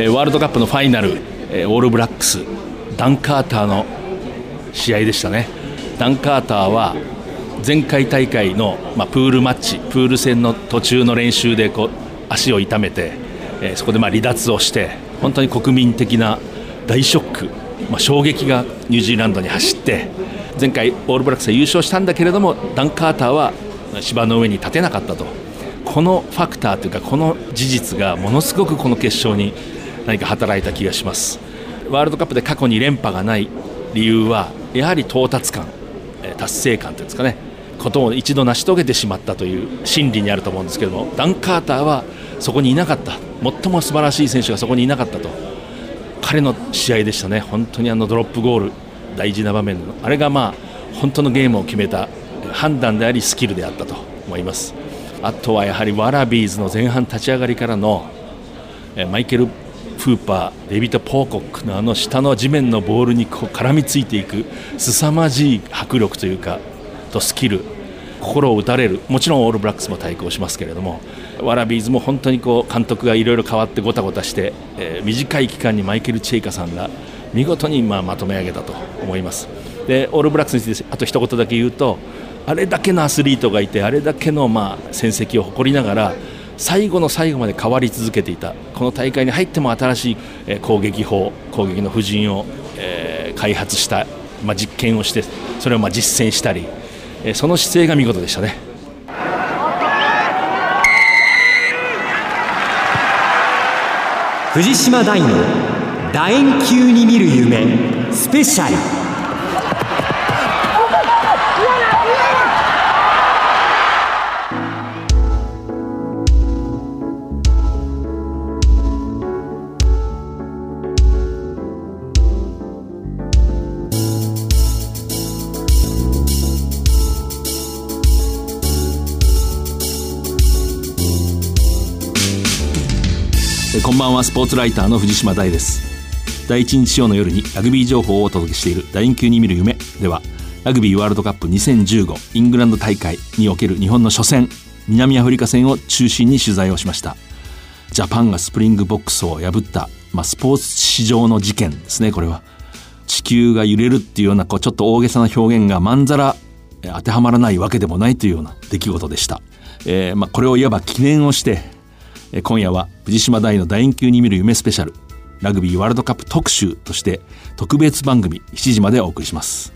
えワールドカップのファイナル、えオールブラックスダン・カーターの試合でしたね。ダン・カーターは前回大会の、まあ、プールマッチプール戦の途中の練習でこう足を痛めて、え、そこでま離脱をして本当に国民的な大ショック、まあ、衝撃がニュージーランドに走って前回オールブラックスは優勝したんだけれどもダン・カーターは芝の上に立てなかったと。このファクターというかこの事実がものすごくこの決勝に何か働いた気がします。ワールドカップで過去に連覇がない理由はやはり到達感達成感というんですかね。ことを一度成し遂げてしまったという心理にあると思うんですけどもダン・カーターはそこにいなかった。最も素晴らしい選手がそこにいなかったと。彼の試合でしたね。本当にあのドロップゴール大事な場面の。あれがまあ本当のゲームを決めた判断でありスキルであったと思います。あとはやはりワラビーズの前半立ち上がりからのマイケル・フーパーデビッド・ポーコックのあの下の地面のボールにこう絡みついていく凄まじい迫力というかとスキル心を打たれるもちろんオールブラックスも対抗しますけれどもワラビーズも本当にこう監督がいろいろ変わってごたごたして、えー、短い期間にマイケル・チェイカさんが見事にまあまとめ上げたと思います。でオールブラックスについてあと一言だけ言うとあれだけのアスリートがいてあれだけのまあ戦績を誇りながら最後の最後まで変わり続けていたこの大会に入っても新しい攻撃法攻撃の布陣を、開発した、まあ、実験をしてそれをまあ実践したり、えー、その姿勢が見事でしたね。藤島大の楕円球に見る夢スペシャルこんばんはスポーツライターの藤島大です。第1日曜の夜にラグビー情報をお届けしている楕円球に見る夢。ではラグビーワールドカップ2015イングランド大会における日本の初戦南アフリカ戦を中心に取材をしました。ジャパンがスプリングボックスを破った、まあ、スポーツ史上の事件ですねこれは。地球が揺れるっていうようなこうちょっと大げさな表現がまんざら当てはまらないわけでもないというような出来事でした、えーまあ、これをいわば記念をして今夜は藤島大の楕円球に見る夢スペシャルラグビーワールドカップ特集として特別番組7時までお送りします。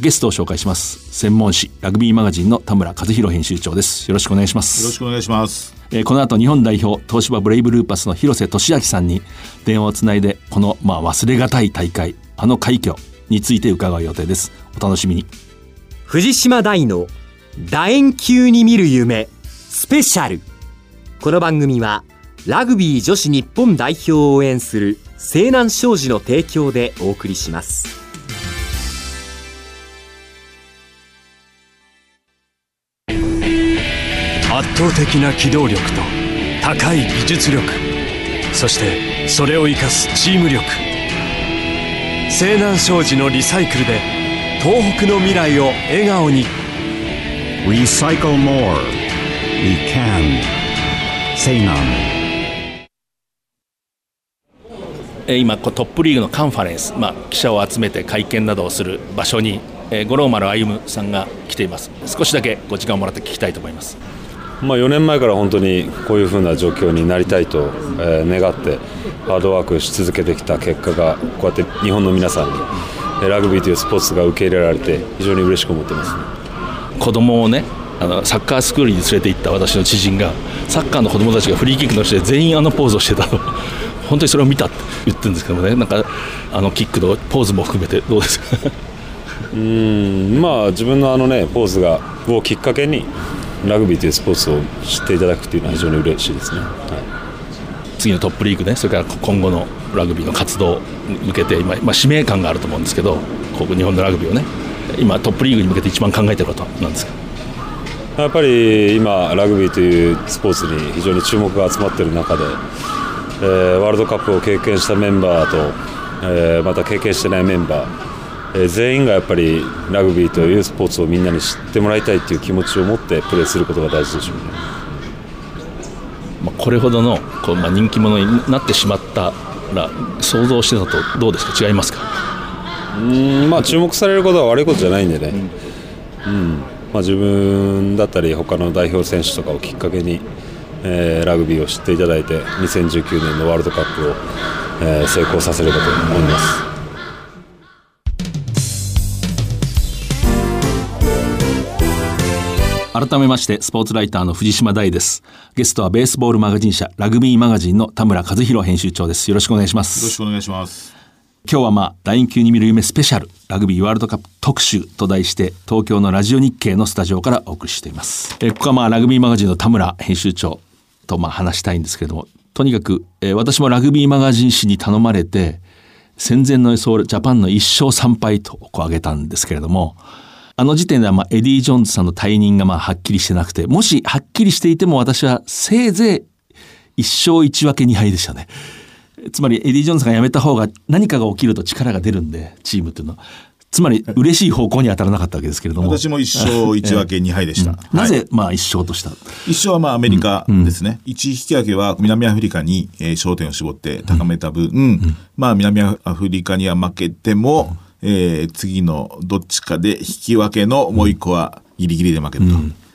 ゲストを紹介します専門誌ラグビーマガジンの田村和弘編集長です。よろしくお願いします。よろしくお願いします。えこの後日本代表東芝ブレイブルーパスの広瀬俊明さんに電話をつないでこのまあ忘れがたい大会あの快挙について伺う予定です。お楽しみに。藤島大の楕円球に見る夢スペシャル。この番組はラグビー女子日本代表を応援する西南商事の提供でお送りします圧倒的な機動力と高い技術力そしてそれを生かすチーム力西南商事のリサイクルで東北の未来を笑顔に Recycle more. We can. 今トップリーグのカンファレンス、まあ、記者を集めて会見などをする場所に、えー、五郎丸歩さんが来ています。少しだけご時間をもらって聞きたいと思います、まあ、4年前から本当にこういうふうな状況になりたいと、えー、願ってハードワークし続けてきた結果がこうやって日本の皆さんにラグビーというスポーツが受け入れられて非常に嬉しく思ってます、ね、子供をねあのサッカースクールに連れて行った私の知人がサッカーの子供たちがフリーキックのして全員あのポーズをしてたと本当にそれを見たって言ってるんですけどもね。なんかあのキックのポーズも含めてどうですか？うんまあ自分のあのねポーズがをきっかけにラグビーというスポーツを知っていただくというのは非常に嬉しいですね、はい、次のトップリーグね。それから今後のラグビーの活動に向けて今、まあ、使命感があると思うんですけどここ日本のラグビーをね今トップリーグに向けて一番考えてることなんですか？やっぱり今、ラグビーというスポーツに非常に注目が集まっている中で、えー、ワールドカップを経験したメンバーと、えー、また経験してないメンバー、えー、全員がやっぱりラグビーというスポーツをみんなに知ってもらいたいという気持ちを持ってプレーすることが大事でしょうね。まあ、これほどのこう、まあ、人気者になってしまったら想像してたとどうですか？違いますか？うんまあ注目されることは悪いことじゃないんでね、うんまあ、自分だったり他の代表選手とかをきっかけに、えーラグビーを知っていただいて2019年のワールドカップを、えー成功させればと思います。改めましてスポーツライターの藤島大ですゲストはベースボールマガジン社ラグビーマガジンの田村和弘編集長ですよろしくお願いしまよろしすくお願いします。今日はまあ楕円球に見る夢スペシャルラグビーワールドカップ特集と題して東京のラジオ日経のスタジオからお送りしていますえーここはまあラグビーマガジンの田村編集長とまあ話したいんですけれどもとにかく、えー私もラグビーマガジン誌に頼まれて戦前の予想ジャパンの1勝3敗とこう挙げたんですけれどもあの時点ではまあエディ・ジョーンズさんの退任がまあはっきりしてなくてもしはっきりしていても私はせいぜい1勝1分け2敗でしたね。つまりエディ・ジョーンズが辞めた方が何かが起きると力が出るんでチームっていうのはつまり嬉しい方向には当たらなかったわけですけれども。私も一勝一分け二敗でした。なぜはいまあ一勝とした？一勝はまあアメリカですね。一引き分けは南アフリカにえー焦点を絞って高めた分、まあ南アフリカには負けても、えー次のどっちかで引き分けのもう一個はギリギリで負ける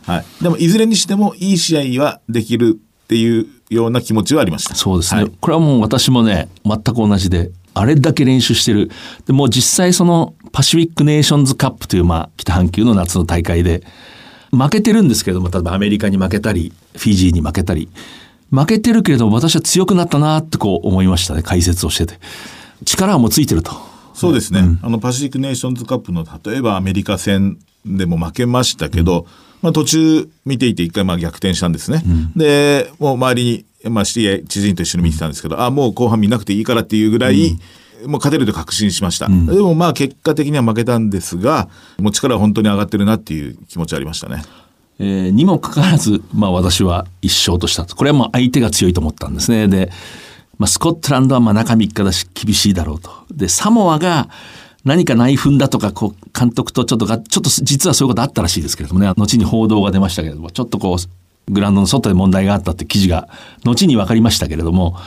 と。はい。でもいずれにしてもいい試合はできるっていうような気持ちはありました。そうですね、はい。これはもう私もね全く同じであれだけ練習してる。でもう実際そのパシフィックネーションズカップというまあ北半球の夏の大会で負けてるんですけれども例えばアメリカに負けたりフィジーに負けたり負けてるけれども私は強くなったなってこう思いましたね解説をしてて。力はもうついてると。そうですね、あのパシフィックネーションズカップの例えばアメリカ戦でも負けましたけど、まあ、途中見ていて一回まあ逆転したんですね、でもう周りに、まあ、知り合い知人と一緒に見てたんですけどあもう後半見なくていいからっていうぐらい、もう勝てると確信しました、でもまあ結果的には負けたんですがもう力は本当に上がってるなっていう気持ちありましたね。えーにもかかわらず、まあ、私は一勝とした。とこれはまあ相手が強いと思ったんですね。で、まあ、スコットランドはまあ中3日だし厳しいだろうと。でサモアが何か内紛だとかこう監督とちょっとがちょっと実はそういうことあったらしいですけれどもね。後に報道が出ましたけれどもちょっとこうグラウンドの外で問題があったって記事が後に分かりましたけれども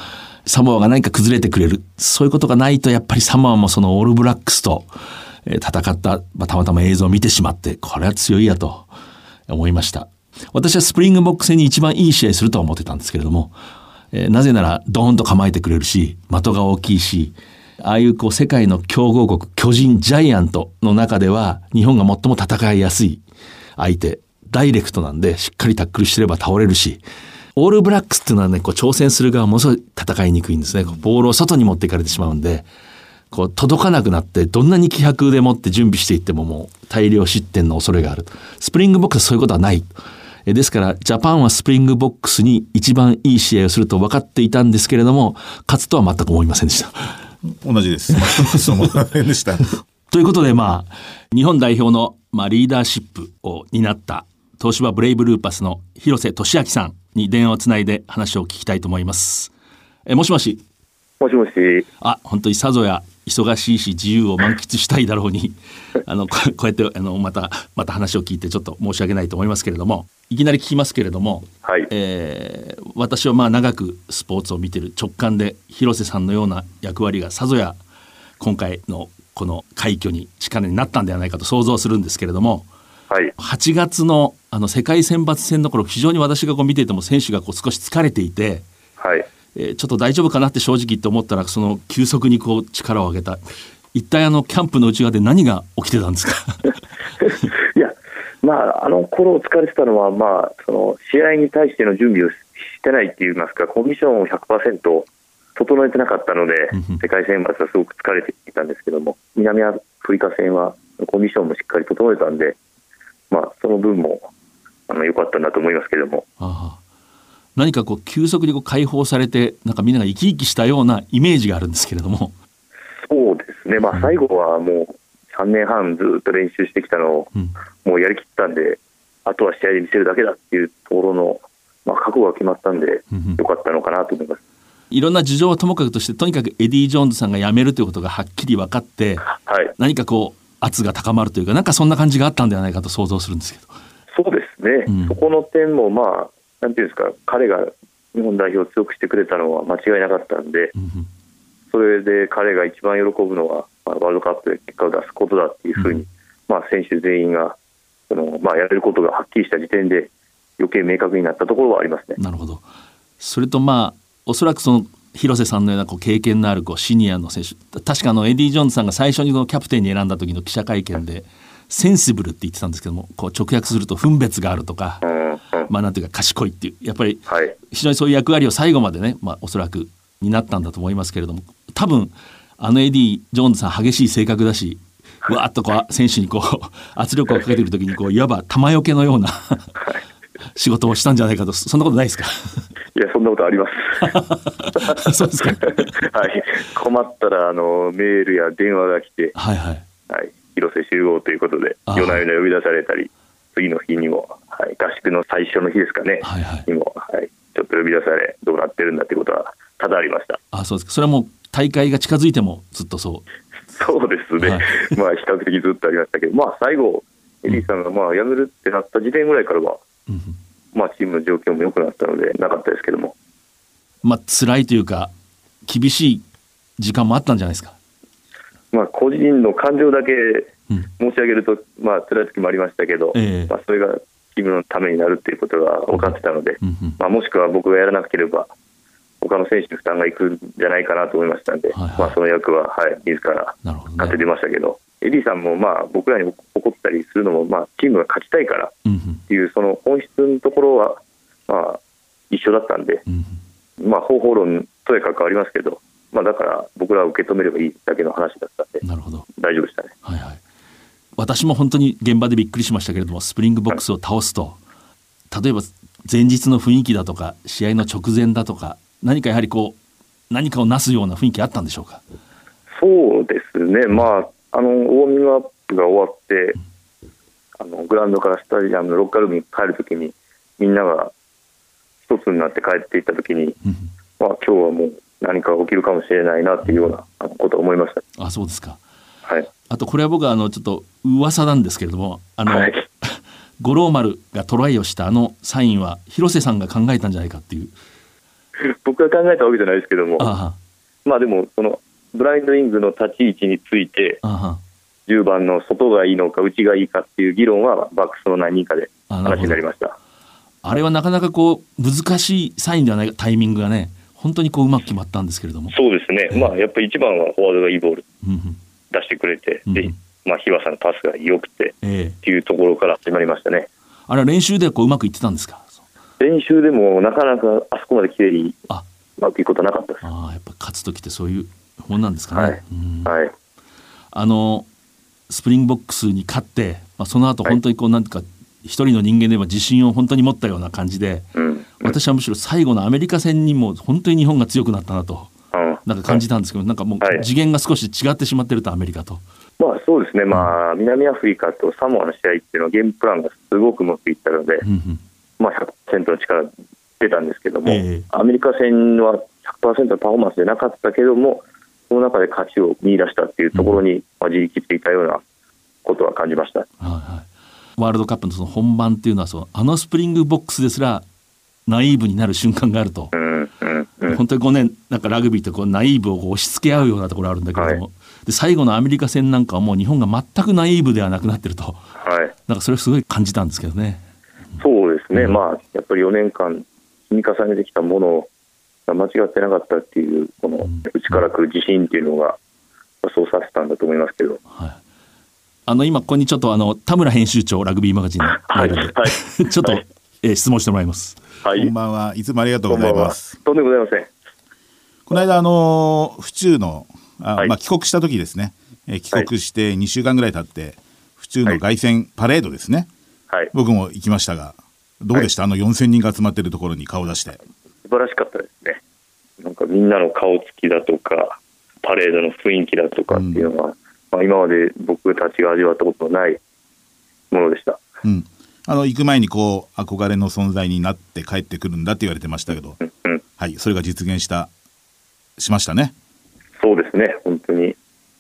サモアが何か崩れてくれる。そういうことがないとやっぱりサモアもそのオールブラックスと戦った、まあ、たまたま映像を見てしまってこれは強いやと思いました。私はスプリングボックス戦に一番いい試合するとは思ってたんですけれども、えーなぜならドーンと構えてくれるし的が大きいしああいうこう世界の強豪国巨人ジャイアントの中では日本が最も戦いやすい相手ダイレクトなんでしっかりタックルしてれば倒れるしオールブラックスっていうのはねこう挑戦する側ものすごい戦いにくいんですね。ボールを外に持っていかれてしまうんでこう届かなくなってどんなに気迫でもって準備していってももう大量失点の恐れがあるスプリングボックスはそういうことはないえですからジャパンはスプリングボックスに一番いい試合をすると分かっていたんですけれども勝つとは全く思いませんでした。同じです。そう思いませんでした。ということでまあ日本代表の、まあ、リーダーシップを担った東芝ブレイブルーパスの廣瀬俊朗さんに電話をつないで話を聞きたいと思います。えもしもし。もしもし、あ本当にさぞや忙しいし自由を満喫したいだろうに。あのここうやってあのまたまた話を聞いてちょっと申し訳ないと思いますけれども。いきなり聞きますけれども、はい、えー私はまあ長くスポーツを見てる直感で広瀬さんのような役割がさぞや今回のこの快挙に力になったんではないかと想像するんですけれどもはい、8月のあの世界選抜戦の頃非常に私がこう見ていても選手がこう少し疲れていて、はい。えーちょっと大丈夫かなって正直言って思ったらその急速にこう力を上げた。一体あのキャンプの内側で何が起きてたんですか？いや、まあ、あの頃疲れてたのは、まあ、その試合に対しての準備をしてないって言いますか、コンディションを100%整えてなかったので世界選抜はすごく疲れていたんですけども、南アフリカ戦はコンディションもしっかり整えたんで、まあ、その分もあの良かったんだと思いますけども、ああ。何かこう急速にこう解放されてなんかみんなが生き生きしたようなイメージがあるんですけれども、そうですね、まあ、最後はもう3年半ずっと練習してきたのを、うん。もうやりきったんで、あとは試合で見せるだけだっていうところの、まあ、覚悟が決まったんでうんうん、よかったのかなと思います。いろんな事情はともかくとしてとにかくエディ・ジョーンズさんが辞めるということがはっきり分かってはい、何かこう圧が高まるというかなんかそんな感じがあったんではないかと想像するんですけど。そうですね、うん。そこの点も、まあ、なんていうんですか、彼が日本代表を強くしてくれたのは間違いなかったんで、うんうん。それで彼が一番喜ぶのは、まあ、ワールドカップで結果を出すことだっていうふうに、まあ、選手全員がその、まあ、やれることがはっきりした時点で余計明確になったところはありますね。なるほど。それとまあおそらくその廣瀬さんのようなこう経験のあるこうシニアの選手確かあのエディ・ジョーンズさんが最初にこのキャプテンに選んだ時の記者会見で sensible って言ってたんですけどもこう直訳すると分別があるとか、まあなんていうか賢いっていうやっぱりはい。非常にそういう役割を最後までね、まあ、おそらく担ったんだと思いますけれども多分あのエディ・ジョーンズさん激しい性格だしわーっとこう選手にこう圧力をかけてる時にこういわば玉よけのような仕事をしたんじゃないかとそんなことないですか？いや、そんなことあります。そうですか。はい、困ったらあのメールや電話が来て、はいはい。はい、広瀬集合ということで、あ夜な夜な呼び出されたり、次の日にも、はい、合宿の最初の日ですかね、はいはい。にも、はい、ちょっと呼び出され、どうなってるんだということは多々ありました。あそうです。かそれはもう大会が近づいてもずっとそう。そうですね、はい。まあ比較的ずっとありましたけど、まあ最後、エリーさんがまあ辞めるってなった時点ぐらいからは、まあチームの状況も良くなったので、なかったですけども、まあ辛いというか厳しい時間もあったんじゃないですか。まあ個人の感情だけうん。申し上げると、まあ辛い時もありましたけど、ええ。まあそれがチームのためになるっていうことが分かってたので、うんうん。まあ、もしくは僕がやらなければ、他の選手に負担がいくんじゃないかなと思いましたんで、はいはい。まあその役は、はい、自ら。勝って出ましたけど、エディさんもまあ僕らに怒ったりするのも、まあ、チームが勝ちたいからっていう、その本質のところは、まあ、一緒だったんで、まあ、方法論とやかくありますけど、まあ、だから僕らは受け止めればいいだけの話だったんで、なるほど。大丈夫でしたね。はいはい。私も本当に現場でびっくりしましたけれども、スプリングボックスを倒すと、例えば前日の雰囲気だとか、試合の直前だとか、何かやはりこう、何かをなすような雰囲気あったんでしょうか？そうですね、まあ、あのウォーミングアップが終わって、あのグラウンドからスタジアムのロッカールームに帰るときに、みんなが一つになって帰っていったときに、うんまあ今日はもう何か起きるかもしれないなっていうようなことを思いました。うんあ、そうですか。はい、あとこれは僕はあのちょっと噂なんですけれども、あの、はい 五郎丸がトライをしたあのサインは広瀬さんが考えたんじゃないかっていう。僕が考えたわけじゃないですけども、あまあでも、そのブラインドリングの立ち位置について、あ、あ10番の外がいいのか、内がいいかっていう議論は、バックスの何人かで話になり。ました。あれはなかなかこう難しいサインではないタイミングがね、本当にこううまく決まったんですけれども。そうですね、まあやっぱり一番はフォワードがいいボール出してくれて、でうんまあ、小野さんのパスが良くてええっていうところから始まりましたね。あれは練習ではこううまくいってたんですか？練習でもなかなかあそこまで綺麗にあ、うまくいくことなかったです。ああやっぱ勝つ時ってそういうもんなんですかね。はい。あのスプリングボックスに勝って、まあ、その後本当にこうなんか一人の人間で言えば自信を本当に持ったような感じで、うん。私はむしろ最後のアメリカ戦にも本当に日本が強くなったなとうん。なんか感じたんですけど、なんかもうはい。次元が少し違ってしまってるとアメリカと。まあそうですね、まあ、南アフリカとサモアの試合っていうのは、ゲームプランがすごくうまくいったので、うんうん。まあ、100%の力出たんですけども、ええ。アメリカ戦は100%のパフォーマンスでなかったけども、その中で勝ちを見出したっていうところに、まあ、自力っていたようなことは感じました。はいはい、ワールドカップのその本番っていうのはそのあのスプリングボックスですらナイーブになる瞬間があると、うんうんうん。本当にこうねなんかラグビーってこうナイーブを押し付け合うようなところあるんだけれども、で最後のアメリカ戦なんかはもう日本が全くナイーブではなくなってると。はい。なんかそれをすごい感じたんですけどね。そうですね、うん。まあ、やっぱり4年間積み重ねてきたものが間違ってなかったっていう、この内から来る自信っていうのが、そうさせたんだと思いますけど、はい。あの今ここにちょっとあの田村編集長ラグビーマガジンのはい。ちょっと、はいえー質問してもらいます。はい、こんばんは。いつもありがとうございます。とんでもございません。この間あの府中のあ、はい。まあ帰国した時ですね、えー帰国して2週間ぐらい経って府中の凱旋パレードですね、はい、僕も行きましたがどうでした、あの4000人が集まってるところに顔を出して。素晴らしかったですみんなの顔つきだとか、パレードの雰囲気だとかっていうのは、まあ、今まで僕たちが味わったことのないものでした。うん。あの行く前にこう憧れの存在になって帰ってくるんだって言われてましたけど、うんうん、はいそれが実現したしましたね、そうですね、本当に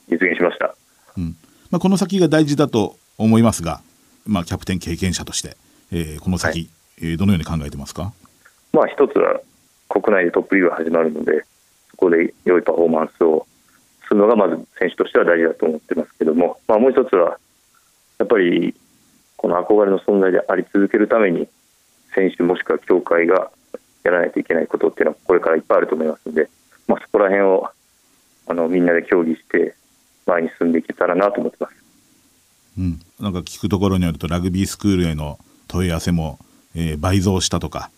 実現しました。うん。まあ、この先が大事だと思いますが、まあ、キャプテン経験者として、えーこの先、はい。えーどのように考えてますか？まあ一つは国内でトップリーグが始まるので、そこで良いパフォーマンスをするのがまず選手としては大事だと思ってますけども、まあ、もう一つはやっぱりこの憧れの存在であり続けるために選手もしくは協会がやらないといけないことっていうのはこれからいっぱいあると思いますので、まあ、そこら辺をあのみんなで協議して前に進んでいけたらなと思ってます。うん、なんか聞くところによるとラグビースクールへの問い合わせも、えー、倍増したとか、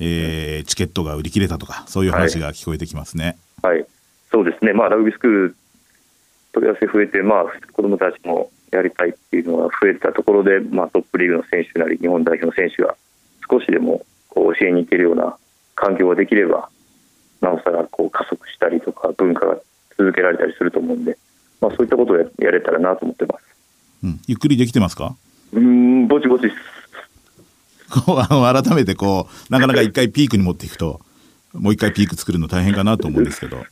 えー、チケットが売り切れたとかそういう話が聞こえてきますね。はい、はい、そうですね、まあ、ラグビースクール問い合わせ増えて、まあ、子どもたちもやりたいっていうのが増えたところで、まあ、トップリーグの選手なり日本代表の選手が少しでもこう教えに行けるような環境ができればなおさらこう加速したりとか文化が続けられたりすると思うんで、まあ、そういったことをやれたらなと思ってます、うん、ゆっくりできてますか？うんぼちぼちこうあの改めてこうなかなか一回ピークに持っていくともう一回ピーク作るの大変かなと思うんですけど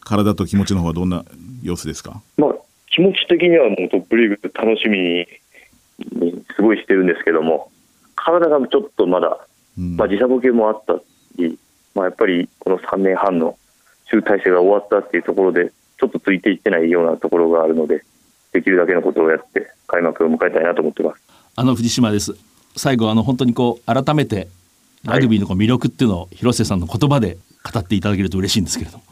体と気持ちの方はどんな様子ですか、まあ、気持ち的にはもうトップリーグ楽しみにすごいしてるんですけども体がちょっとまだ、まあ、時差ボケもあったり、まあ、やっぱりこの3年半の集大成が終わったっていうところでちょっとついていってないようなところがあるのでできるだけのことをやって開幕を迎えたいなと思ってます。あの藤島です最後あの本当にこう改めてラグビーのこう魅力っていうのを広瀬さんの言葉で語っていただけると嬉しいんですけれども。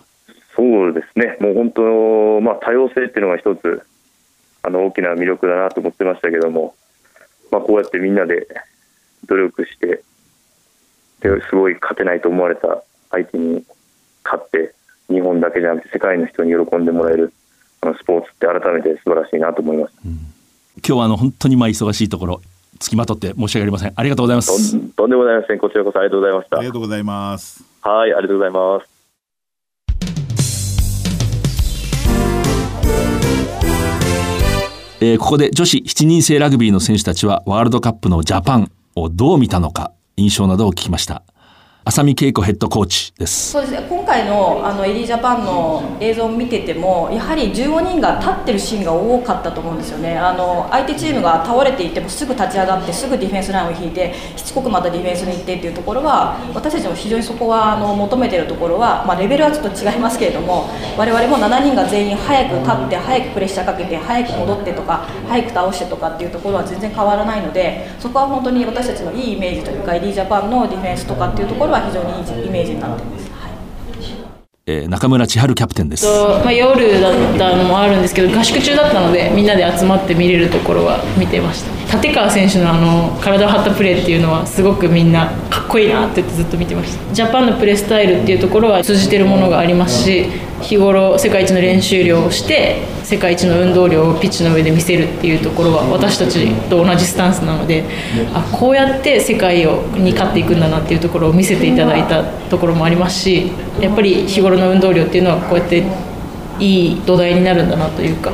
そうですね、もう本当、まあ、多様性っていうのが一つあの大きな魅力だなと思ってましたけども、まあ、こうやってみんなで努力してですごい勝てないと思われた相手に勝って日本だけじゃなくて世界の人に喜んでもらえるあのスポーツって改めて素晴らしいなと思います、うん、今日はあの本当にまあ忙しいところつきまとって申し訳ありません。ありがとうございます。とんでもございませんこちらこそありがとうございました。ありがとうございます。はいありがとうございます。えー、ここで女子7人制ラグビーの選手たちはワールドカップのジャパンをどう見たのか印象などを聞きました浅見恵子ヘッドコーチです。そうですね。今回のあのエリージャパンの映像を見ててもやはり15人が立ってるシーンが多かったと思うんですよね。あの相手チームが倒れていてもすぐ立ち上がってすぐディフェンスラインを引いてしつこくまたディフェンスに行ってっていうところは私たちも非常にそこはあの求めてるところは、まあ、レベルはちょっと違いますけれども我々も7人が全員早く立って早くプレッシャーかけて早く戻ってとか早く倒してとかっていうところは全然変わらないのでそこは本当に私たちのいいイメージというかエリージャパンのディフェンスとかっていうところは非常にい。いイメージになってます。えー、中村千春キャプテンです、まあ、夜だったのもあるんですけど合宿中だったのでみんなで集まって見れるところは見てました立川選手のあの体を張ったプレーっていうのはすごくみんなかっこいいなってずっと見てましたジャパンのプレースタイルっていうところは通じてるものがありますし日頃世界一の練習量をして世界一の運動量をピッチの上で見せるっていうところは私たちと同じスタンスなのであこうやって世界をに勝っていくんだなっていうところを見せていただいたところもありますしやっぱり日頃の運動量っていうのはこうやっていい土台になるんだなというか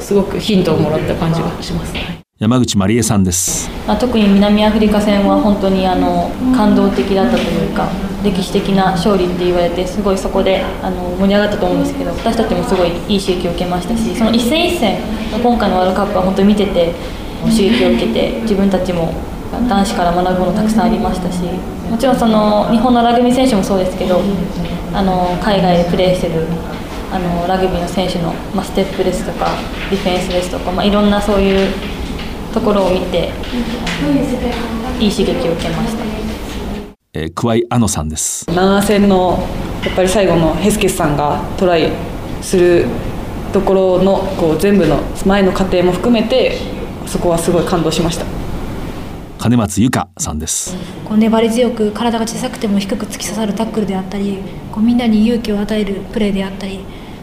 すごくヒントをもらった感じがします。山口まりえさんです、まあ、特に南アフリカ戦は本当にあの感動的だったというか歴史的な勝利って言われてすごいそこであの盛り上がったと思うんですけど私たちもすごいいい刺激を受けましたしその一戦一戦今回のワールドカップは本当に見てて刺激を受けて自分たちも男子から学ぶものたくさんありましたしもちろんその日本のラグビー選手もそうですけどあの海外でプレーしてるあのラグビーの選手の、まあ、ステップですとかディフェンスですとか、まあ、いろんなそういうところを見ていい刺激を受けました。えー、桑井あのさんです。7戦のやっぱり最後のヘスケスさんがトライするところのこう全部の前の過程も含めてそこはすごい感動しました。金松由香さんです。こう粘り強く体が小さくても低く突き刺さるタックルであったりこうみんなに勇気を与えるプレーであったり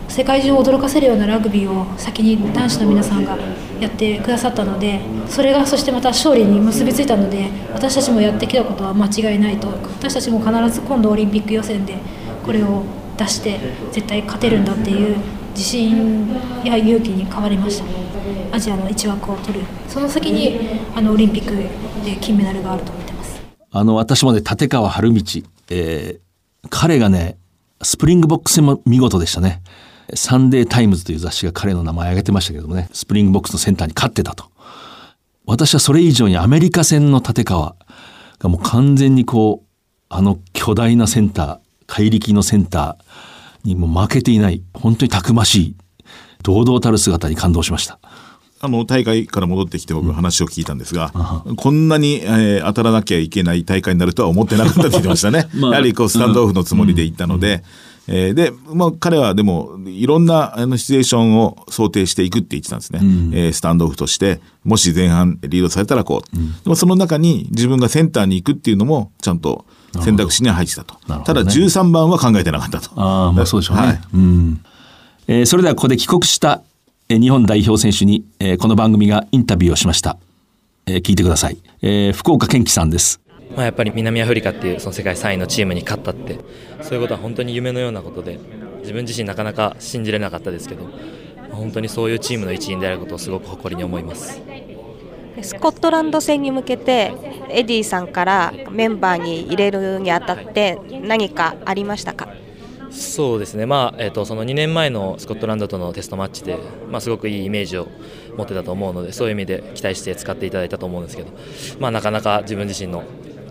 世界中を驚かせるようなラグビーを先に男子の皆さんがやってくださったのでそれがそしてまた勝利に結びついたので私たちもやってきたことは間違いないと私たちも必ず今度オリンピック予選でこれを出して絶対勝てるんだっていう自信や勇気に変わりました。アジアの1枠を取る。その先にあのオリンピックで金メダルがあると思ってます。あの私もね立川理道、えー、彼がねスプリングボックス戦も見事でしたね。サンデータイムズという雑誌が彼の名前を挙げてましたけどもね、スプリングボックスのセンターに勝ってたと。私はそれ以上にアメリカ戦の立川がもう完全にこう、あの巨大なセンター、怪力のセンターにも負けていない本当にたくましい堂々たる姿に感動しました。あの大会から戻ってきて僕話を聞いたんですが、こんなに、えー当たらなきゃいけない大会になるとは思ってなかったって言ってましたね。まあやはりこうスタンドオフのつもりで行ったので、えーで、まあ、彼はでもいろんなあのシチュエーションを想定していくって言ってたんですね。えースタンドオフとしてもし前半リードされたらこう、でもその中に自分がセンターに行くっていうのもちゃんと選択肢には入ってたと。ただ13番は考えてなかったと。ああ、まあそうでしょうね。はいうんえーそれではここで帰国したえー日本代表選手に、えーこの番組がインタビューをしました。えー聞いてください。えー福岡健樹さんです。まあ、やっぱり南アフリカっていうその世界3位のチームに勝ったってそういうことは本当に夢のようなことで自分自身なかなか信じれなかったですけどまあ本当にそういうチームの一員であることをすごく誇りに思います。スコットランド戦に向けてエディさんからメンバーに入れるにあたって何かありましたか？そうですね、まあえー、とその2年前のスコットランドとのテストマッチで、まあ、すごくいいイメージを持ってたと思うのでそういう意味で期待して使っていただいたと思うんですけど、まあ、なかなか自分自身の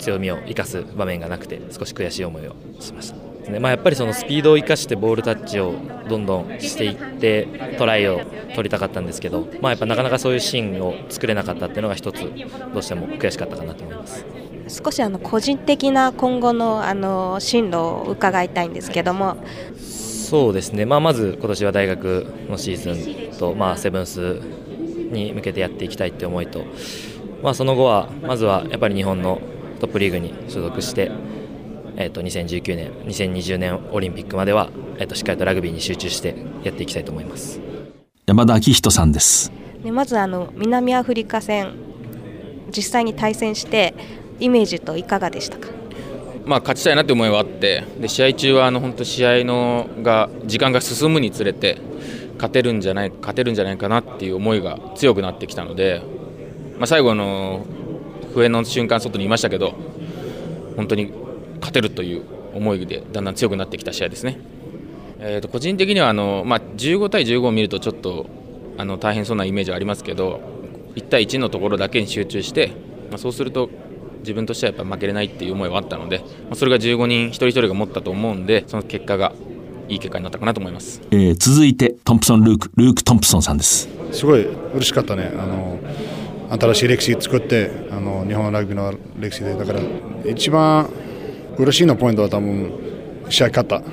強みを生かす場面がなくて少し悔しい思いをしました。ねまあ、やっぱりそのスピードを生かしてボールタッチをどんどんしていってトライを取りたかったんですけど、まあ、やっぱなかなかそういうシーンを作れなかったっていうのが一つどうしても悔しかったかなと思います。少しあの個人的な今後のあの進路を伺いたいんですけどもそうですね、まあ、まず今年は大学のシーズンと、まあ、セブンスに向けてやっていきたいって思いと、まあ、その後はまずはやっぱり日本のトップリーグに所属して、えー、と2019年、2020年オリンピックまでは、えー、としっかりとラグビーに集中してやっていきたいと思います。山田明人さんです。ねまずあの南アフリカ戦実際に対戦してイメージといかがでしたか？まあ、勝ちたいなって思いはあってで試合中はあの本当試合のが時間が進むにつれて勝てるんじゃない勝てるんじゃないかなっていう思いが強くなってきたので、まあ、最後の笛の瞬間外にいましたけど本当に勝てるという思いでだんだん強くなってきた試合ですね。えー、と個人的にはあの、まあ、15対15を見るとちょっとあの大変そうなイメージはありますけど1対1のところだけに集中して、まあ、そうすると自分としてはやっぱ負けれないっていう思いはあったので、まあ、それが15人一人一人が持ったと思うんでその結果がいい結果になったかなと思います。えー続いてトンプソン・ルーク、ルーク・トンプソンさんです。すごい嬉しかったね。あの新しい歴史作ってあの日本ラグビーの歴史でだから一番嬉しいのポイントは多分試合勝った。こ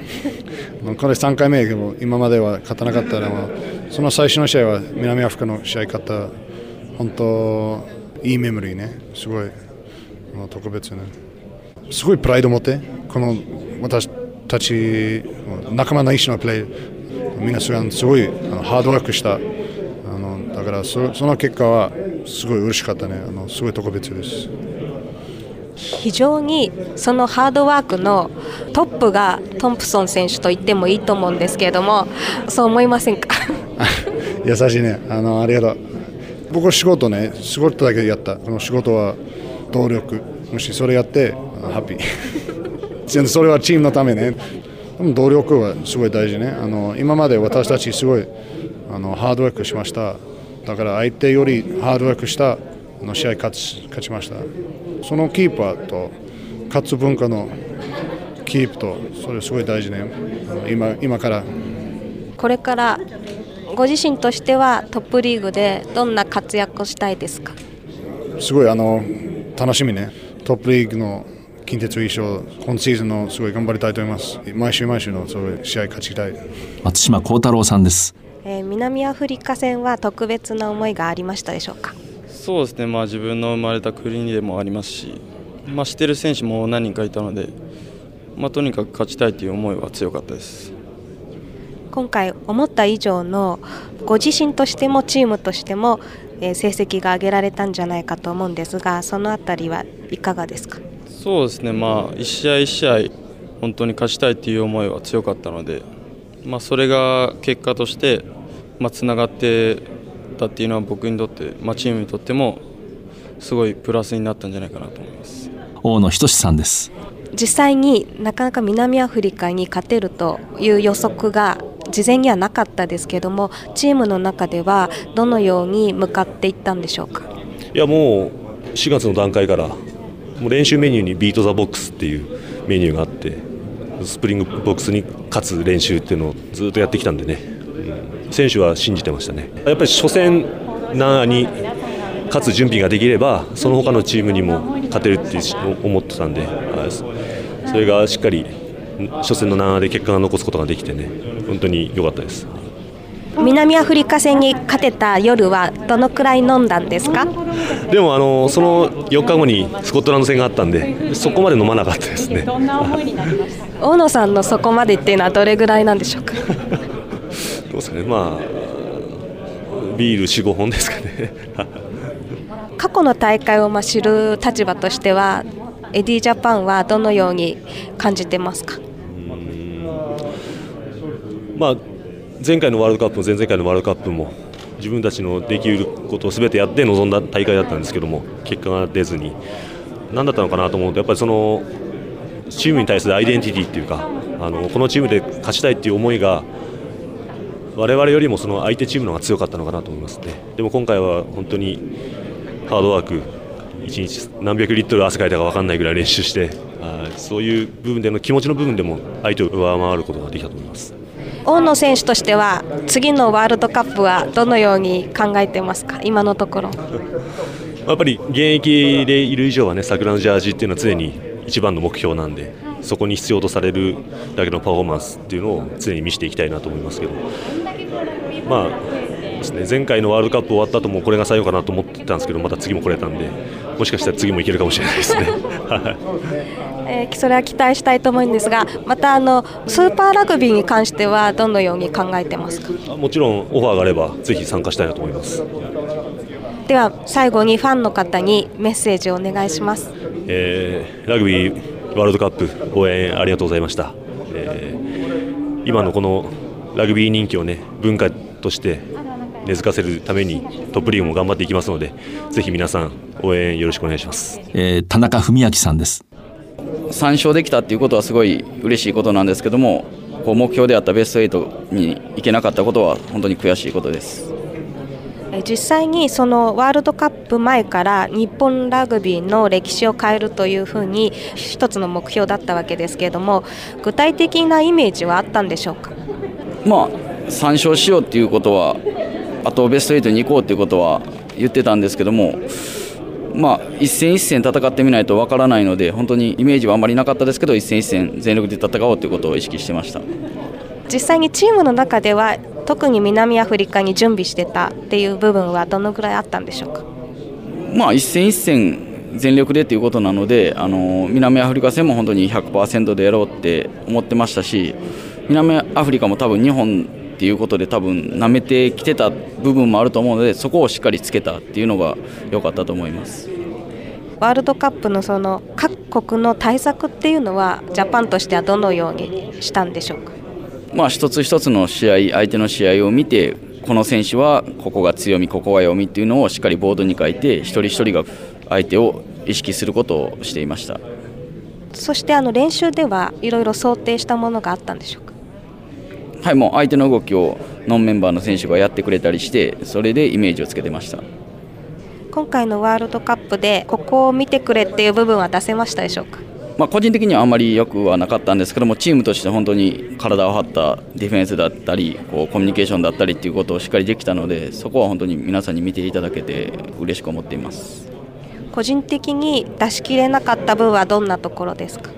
れ3回目でも今までは勝たなかったのはその最初の試合は南アフリカの試合勝った本当いいメモリーね。すごい特別ね。すごいプライド持ってこの私たち仲間の一緒のプレーみんなすごいハードワークしただからそその結果はすごい嬉しかったね。あのすごい特別です。非常にそのハードワークのトップがトンプソン選手と言ってもいいと思うんですけれどもそう思いませんか？優しいね。あのありがとう。僕は仕事ね仕事だけやった。この仕事は動力。もしそれやってハッピー。全然それはチームのためね。でも動力はすごい大事ね。あの今まで私たちすごいあのハードワークしましただから相手よりハードワークしたあの試合勝ち勝ちました。そのキーパーと勝つ文化のキープとそれすごい大事ね。今今から。これからご自身としてはトップリーグでどんな活躍をしたいですか？すごいあの楽しみね。トップリーグの近鉄優勝今シーズンのすごい頑張りたいと思います。毎週毎週のすごい試合勝ちたい。松島幸太郎さんです。えー南アフリカ戦は特別な思いがありましたでしょうか？そうですね、まあ、自分の生まれた国でもありますし、まあ、知ってる選手も何人かいたので、まあ、とにかく勝ちたいという思いは強かったです。今回思った以上のご自身としてもチームとしても、えー成績が上げられたんじゃないかと思うんですがそのあたりはいかがですか？そうですね、まあ、一試合一試合、本当に勝ちたいという思いは強かったので、まあ、それが結果として、まあ、つながってたっていうのは僕にとって、まあ、チームにとってもすごいプラスになったんじゃないかなと思います。大野均さんです。実際になかなか南アフリカに勝てるという予測が事前にはなかったですけどもチームの中ではどのように向かっていったんでしょうか？いやもう4月の段階からもう練習メニューにビート・ザ・ボックスっていうメニューがあってスプリングボックスに勝つ練習っていうのをずっとやってきたんでね、うん、選手は信じてましたね。やっぱり初戦なに勝つ準備ができればその他のチームにも勝てるって思ってたんでそれがしっかり初戦の7で結果が残すことができてね本当に良かったです。南アフリカ戦に勝てた夜はどのくらい飲んだんですか？でもあのその4日後にスコットランド戦があったんでそこまで飲まなかったですね。大野さんのそこまでっていうのはどれぐらいなんでしょうか？ど うですかね。まあビール45本ですかね。過去の大会をまあ知る立場としてはエディジャパンはどのように感じてますか？まあ前回のワールドカップも前々回のワールドカップも自分たちのできることをすべてやって臨んだ大会だったんですけども結果が出ずに何だったのかなと思うとやっぱりそのチームに対するアイデンティティっていうかあのこのチームで勝ちたいっていう思いが我々よりもその相手チームの方が強かったのかなと思いますねでも今回は本当にハードワーク1日何百リットル汗かいたか分かんないぐらい練習してそういう部分での気持ちの部分でも相手を上回ることができたと思います。大野選手としては次のワールドカップはどのように考えてますか、今のところ。やっぱり現役でいる以上はね桜のジャージっていうのは常に一番の目標なんでそこに必要とされるだけのパフォーマンスっていうのを常に見せていきたいなと思いますけど。まあですね。前回のワールドカップ終わった後もこれが最後かなと思ってたんですけどまた次も来れたんでもしかしたら次もいけるかもしれないですね。えー、それは期待したいと思うんですがまたあのスーパーラグビーに関してはどのように考えてますか？もちろんオファーがあればぜひ参加したいなと思います。では最後にファンの方にメッセージをお願いします、えー、ラグビーワールドカップ応援ありがとうございました、えー、今のこのラグビー人気をね文化として根付かせるためにトップリーグも頑張っていきますのでぜひ皆さん応援よろしくお願いします、えー、田中文明さんです。3勝できたっていうことはすごい嬉しいことなんですけどもこう目標であったベスト8に行けなかったことは本当に悔しいことです実際にそのワールドカップ前から日本ラグビーの歴史を変えるというふうに一つの目標だったわけですけれども具体的なイメージはあったんでしょうか？まあ3勝しようっていうことはあとベスト8に行こうっていうことは言ってたんですけどもまあ、一戦一戦戦ってみないとわからないので本当にイメージはあまりなかったですけど一戦一戦全力で戦おうということを意識してました。実際にチームの中では特に南アフリカに準備してたっていう部分はどのぐらいあったんでしょうか、まあ、一戦一戦全力でということなのであの南アフリカ戦も本当に100%でやろうって思ってましたし南アフリカも多分日本っていうことで多分舐めてきてた部分もあると思うのでそこをしっかりつけたっていうのが良かったと思います。ワールドカップのその各国の対策っていうのはジャパンとしてはどのようにしたんでしょうか、まあ、一つ一つの試合相手の試合を見てこの選手はここが強みここが弱みっていうのをしっかりボードに書いて一人一人が相手を意識することをしていました。そしてあの練習ではいろいろ想定したものがあったんでしょうか？はい、もう相手の動きをノンメンバーの選手がやってくれたりしてそれでイメージをつけてました。今回のワールドカップでここを見てくれっていう部分は出せましたでしょうか？まあ、個人的にはあまりよくはなかったんですけどもチームとして本当に体を張ったディフェンスだったりこうコミュニケーションだったりということをしっかりできたのでそこは本当に皆さんに見ていただけて嬉しく思っています。個人的に出し切れなかった分はどんなところですか？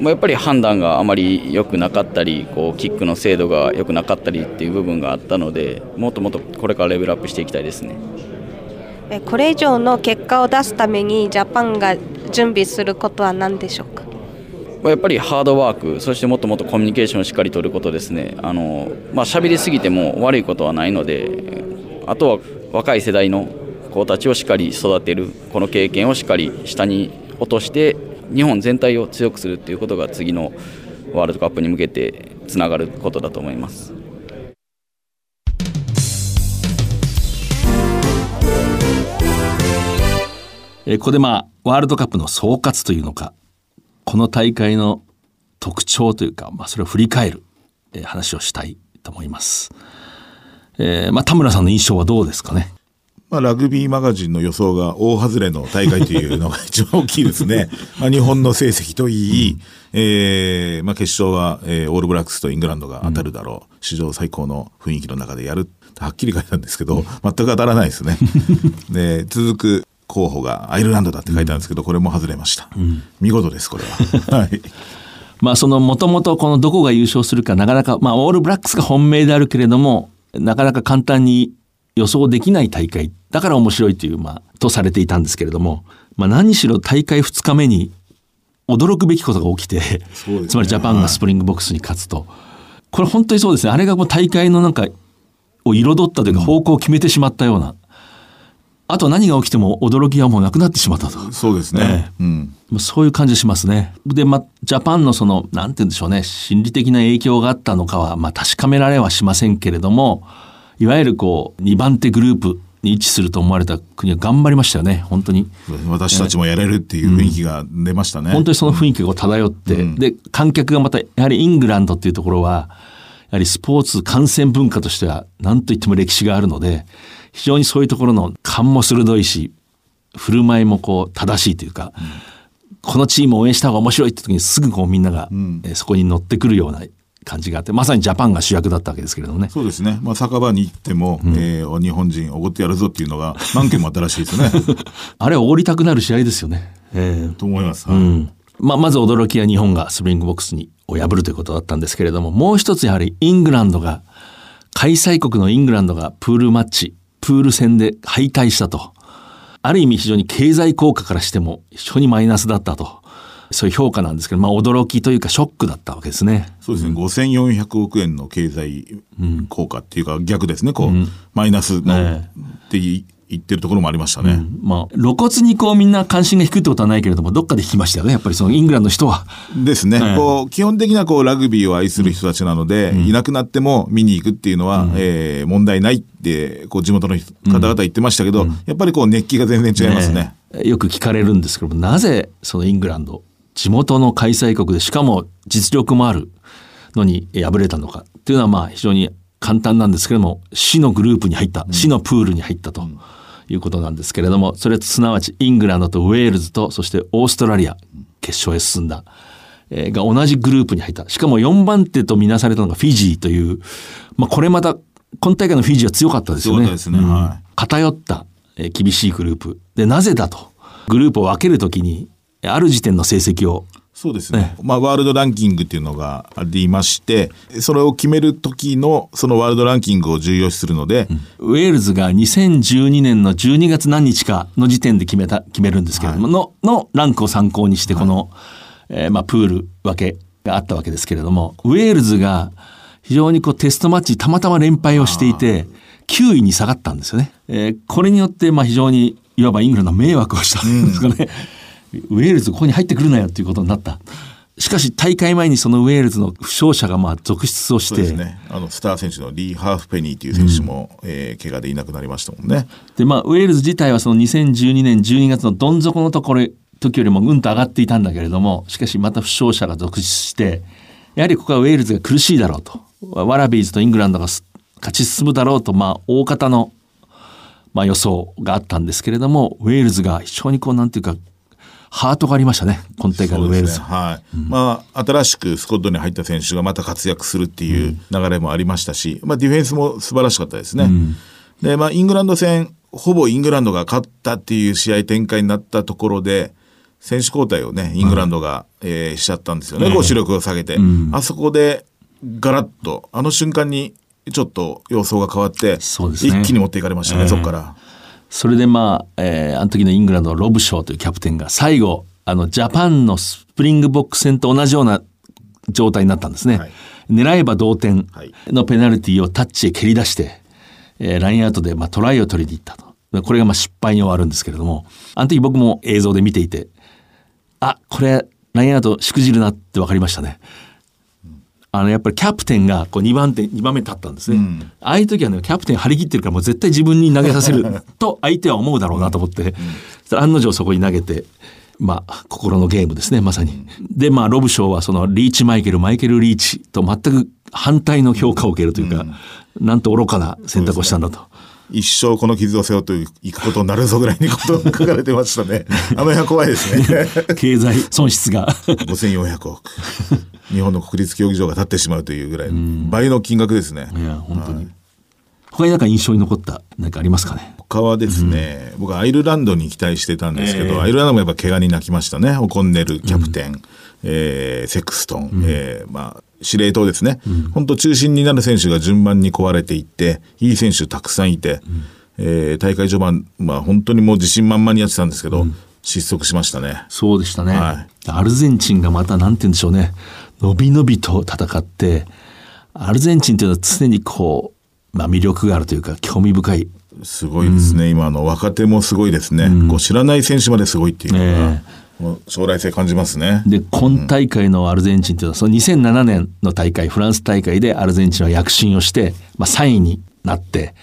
まあ、やっぱり判断があまり良くなかったりこうキックの精度が良くなかったりっていう部分があったのでもっともっとこれからレベルアップしていきたいですねこれ以上の結果を出すためにジャパンが準備することは何でしょうか？やっぱりハードワークそしてもっともっとコミュニケーションをしっかり取ることですねあの、まあ、喋りすぎても悪いことはないのであとは若い世代の子たちをしっかり育てるこの経験をしっかり下に落として日本全体を強くするということが次のワールドカップに向けてつながることだと思います。えここでまあワールドカップの総括というのかこの大会の特徴というか、まあ、それを振り返る、え話をしたいと思います。えー、まあ田村さんの印象はどうですかね？まあ、ラグビーマガジンの予想が大外れの大会というのが 一番大きいですね。まあ、日本の成績といい、えーまあ、決勝は、えーオールブラックスとイングランドが当たるだろう。史上最高の雰囲気の中でやる。はっきり書いたんですけど、全く当たらないですね。で、続く候補がアイルランドだって書いてあるんですけど、これも外れました。見事です、これは。はい。まあそのもともとこのどこが優勝するかなかなか、まあオールブラックスが本命であるけれども、なかなか簡単に予想できない大会。だから面白いという、まあ、とされていたんですけれども、まあ何しろ大会2日目に驚くべきことが起きて、つまりジャパンがスプリングボックスに勝つと。これ本当にそうですね。あれがもう大会のなんかを彩ったというか方向を決めてしまったような。あと何が起きても驚きはもうなくなってしまったと。そうですね。うん。そういう感じしますね。で、まあ、ジャパンのその、なんて言うんでしょうね、心理的な影響があったのかは、まあ、確かめられはしませんけれども、いわゆるこう、2番手グループに位置すると思われた国は頑張りましたよね、本当に。私たちもやれるっていう雰囲気が出ましたね。本当にその雰囲気が漂って、で、観客がまた、やはりイングランドっていうところは、やはりスポーツ観戦文化としては何と言っても歴史があるので、非常にそういうところの勘も鋭いし、振る舞いもこう正しいというか、このチームを応援した方が面白いって時にすぐこうみんなが、えーそこに乗ってくるような感じがあって、まさにジャパンが主役だったわけですけれどもね。そうですね。まあ、酒場に行っても、えー日本人おごってやるぞっていうのが 何件もあったらしいですね。あれおごりたくなる試合ですよね。えーと思います。うん。まあ、まず驚きは日本がスプリングボックスにを破るということだったんですけれども、もう一つやはりイングランドが、開催国のイングランドがプールマッチ、プール戦で敗退したと。ある意味非常に経済効果からしても非常にマイナスだったと。そういう評価なんですけど、まあ驚きというかショックだったわけですね。そうですね。5400億円の経済効果っていうか逆ですね。こう、マイナスの、って言ってるところもありましたね。まあ露骨にこうみんな関心が低いってことはないけれども、どっかで聞きましたよね。やっぱりそのイングランドの人は。ですね、ええ。こう基本的にはこうラグビーを愛する人たちなので、いなくなっても見に行くっていうのは、えー問題ないってこう地元の人方々言ってましたけど、やっぱりこう熱気が全然違いますね。ねよく聞かれるんですけども、なぜそのイングランド、地元の開催国で、しかも実力もあるのに敗れたのかっていうのはまあ非常に簡単なんですけれども、死のグループに入った、死のプールに入ったということなんですけれども、それすなわちイングランドとウェールズと、そしてオーストラリア、決勝へ進んだ。えーが同じグループに入った。しかも4番手とみなされたのがフィジーという、まあこれまた、今大会のフィジーは強かったですよね。ねうんは偏った、えー厳しいグループ。で、なぜだと。グループを分けるときに、ある時点の成績を、そうですね。まあ、ワールドランキングっていうのがありまして、それを決める時の、そのワールドランキングを重要視するので、ウェールズが2012年の12月何日かの時点で決めた、決めるんですけれども、の、のランクを参考にして、この、えーまあ、プール分けがあったわけですけれども、ウェールズが非常にこうテストマッチたまたま連敗をしていて、9位に下がったんですよね。えーこれによって、まあ、非常に、いわばイングランドの迷惑をしたんですかね。ウェールズここに入ってくるなよっていうことになった。しかし大会前にそのウェールズの負傷者がまあ続出をして、そうですね。あの、スター選手のリー・ハーフペニーという選手も、えー怪我でいなくなりましたもんね。で、まあ、ウェールズ自体はその2012年12月のどん底のところ、時よりもうんと上がっていたんだけれども、しかしまた負傷者が続出して、やはりここはウェールズが苦しいだろうと。ワラビーズとイングランドがす勝ち進むだろうと、まあ、大方の、まあ、予想があったんですけれども、ウェールズが非常にこう、なんていうか、ハートがありましたね、今大会のウェールズ。ねはい。まあ、新しくスコッドに入った選手がまた活躍するっていう流れもありましたし、まあ、ディフェンスも素晴らしかったですね。で、まあ、イングランド戦、ほぼイングランドが勝ったっていう試合展開になったところで、選手交代をね、イングランドが、えーしちゃったんですよね、ええこう主力を下げて。うんあそこで、ガラッと、あの瞬間に、ちょっと様相が変わって、すね一気に持っていかれましたね、ええそこから。それでまあ、えーあの時のイングランドのロブショウというキャプテンが最後、あの、ジャパンのスプリングボックス戦と同じような状態になったんですね。狙えば同点のペナルティーをタッチへ蹴り出して、えーラインアウトでまあトライを取りに行ったと。これがまあ失敗に終わるんですけれども、あの時僕も映像で見ていて、あ、これ、ラインアウトしくじるなって分かりましたね。あの、やっぱりキャプテンがこう2番手、2番目に立ったんですね。ああいう時はね、キャプテン張り切ってるからもう絶対自分に投げさせる と相手は思うだろうなと思って、そしたら案の定そこに投げて、まあ、心のゲームですね、まさに。で、まあ、ロブショーはそのリーチマイケル、マイケル・リーチと全く反対の評価を受けるというか、なんと愚かな選択をしたんだと。一生この傷を背負っていくことになるぞぐらいにこと書かれてましたね。あの辺は怖いですね。経済損失が。5400億。日本の国立競技場が建ってしまうというぐらい、倍の金額ですね。いや、本当に。他になんか印象に残った何かありますかね？他はですね、僕はアイルランドに期待してたんですけど、ええアイルランドもやっぱ怪我に泣きましたね。オコンネルキャプテン、えーセクストン、えーまあ、司令塔ですね。本当中心になる選手が順番に壊れていって、いい選手たくさんいて、えー大会序盤、まあ本当にもう自信満々にやってたんですけど、失速しましたね。そうでしたね、はい。アルゼンチンがまたなんて言うんでしょうね。のびのびと戦ってアルゼンチンというのは常にこう、まあ、魅力があるというか興味深い。すごいですね、今の若手もすごいですね、こう知らない選手まですごいっていうのが、もう将来性感じますね。で今大会のアルゼンチンというのはその2007年の大会フランス大会でアルゼンチンは躍進をして、まあ、3位になって、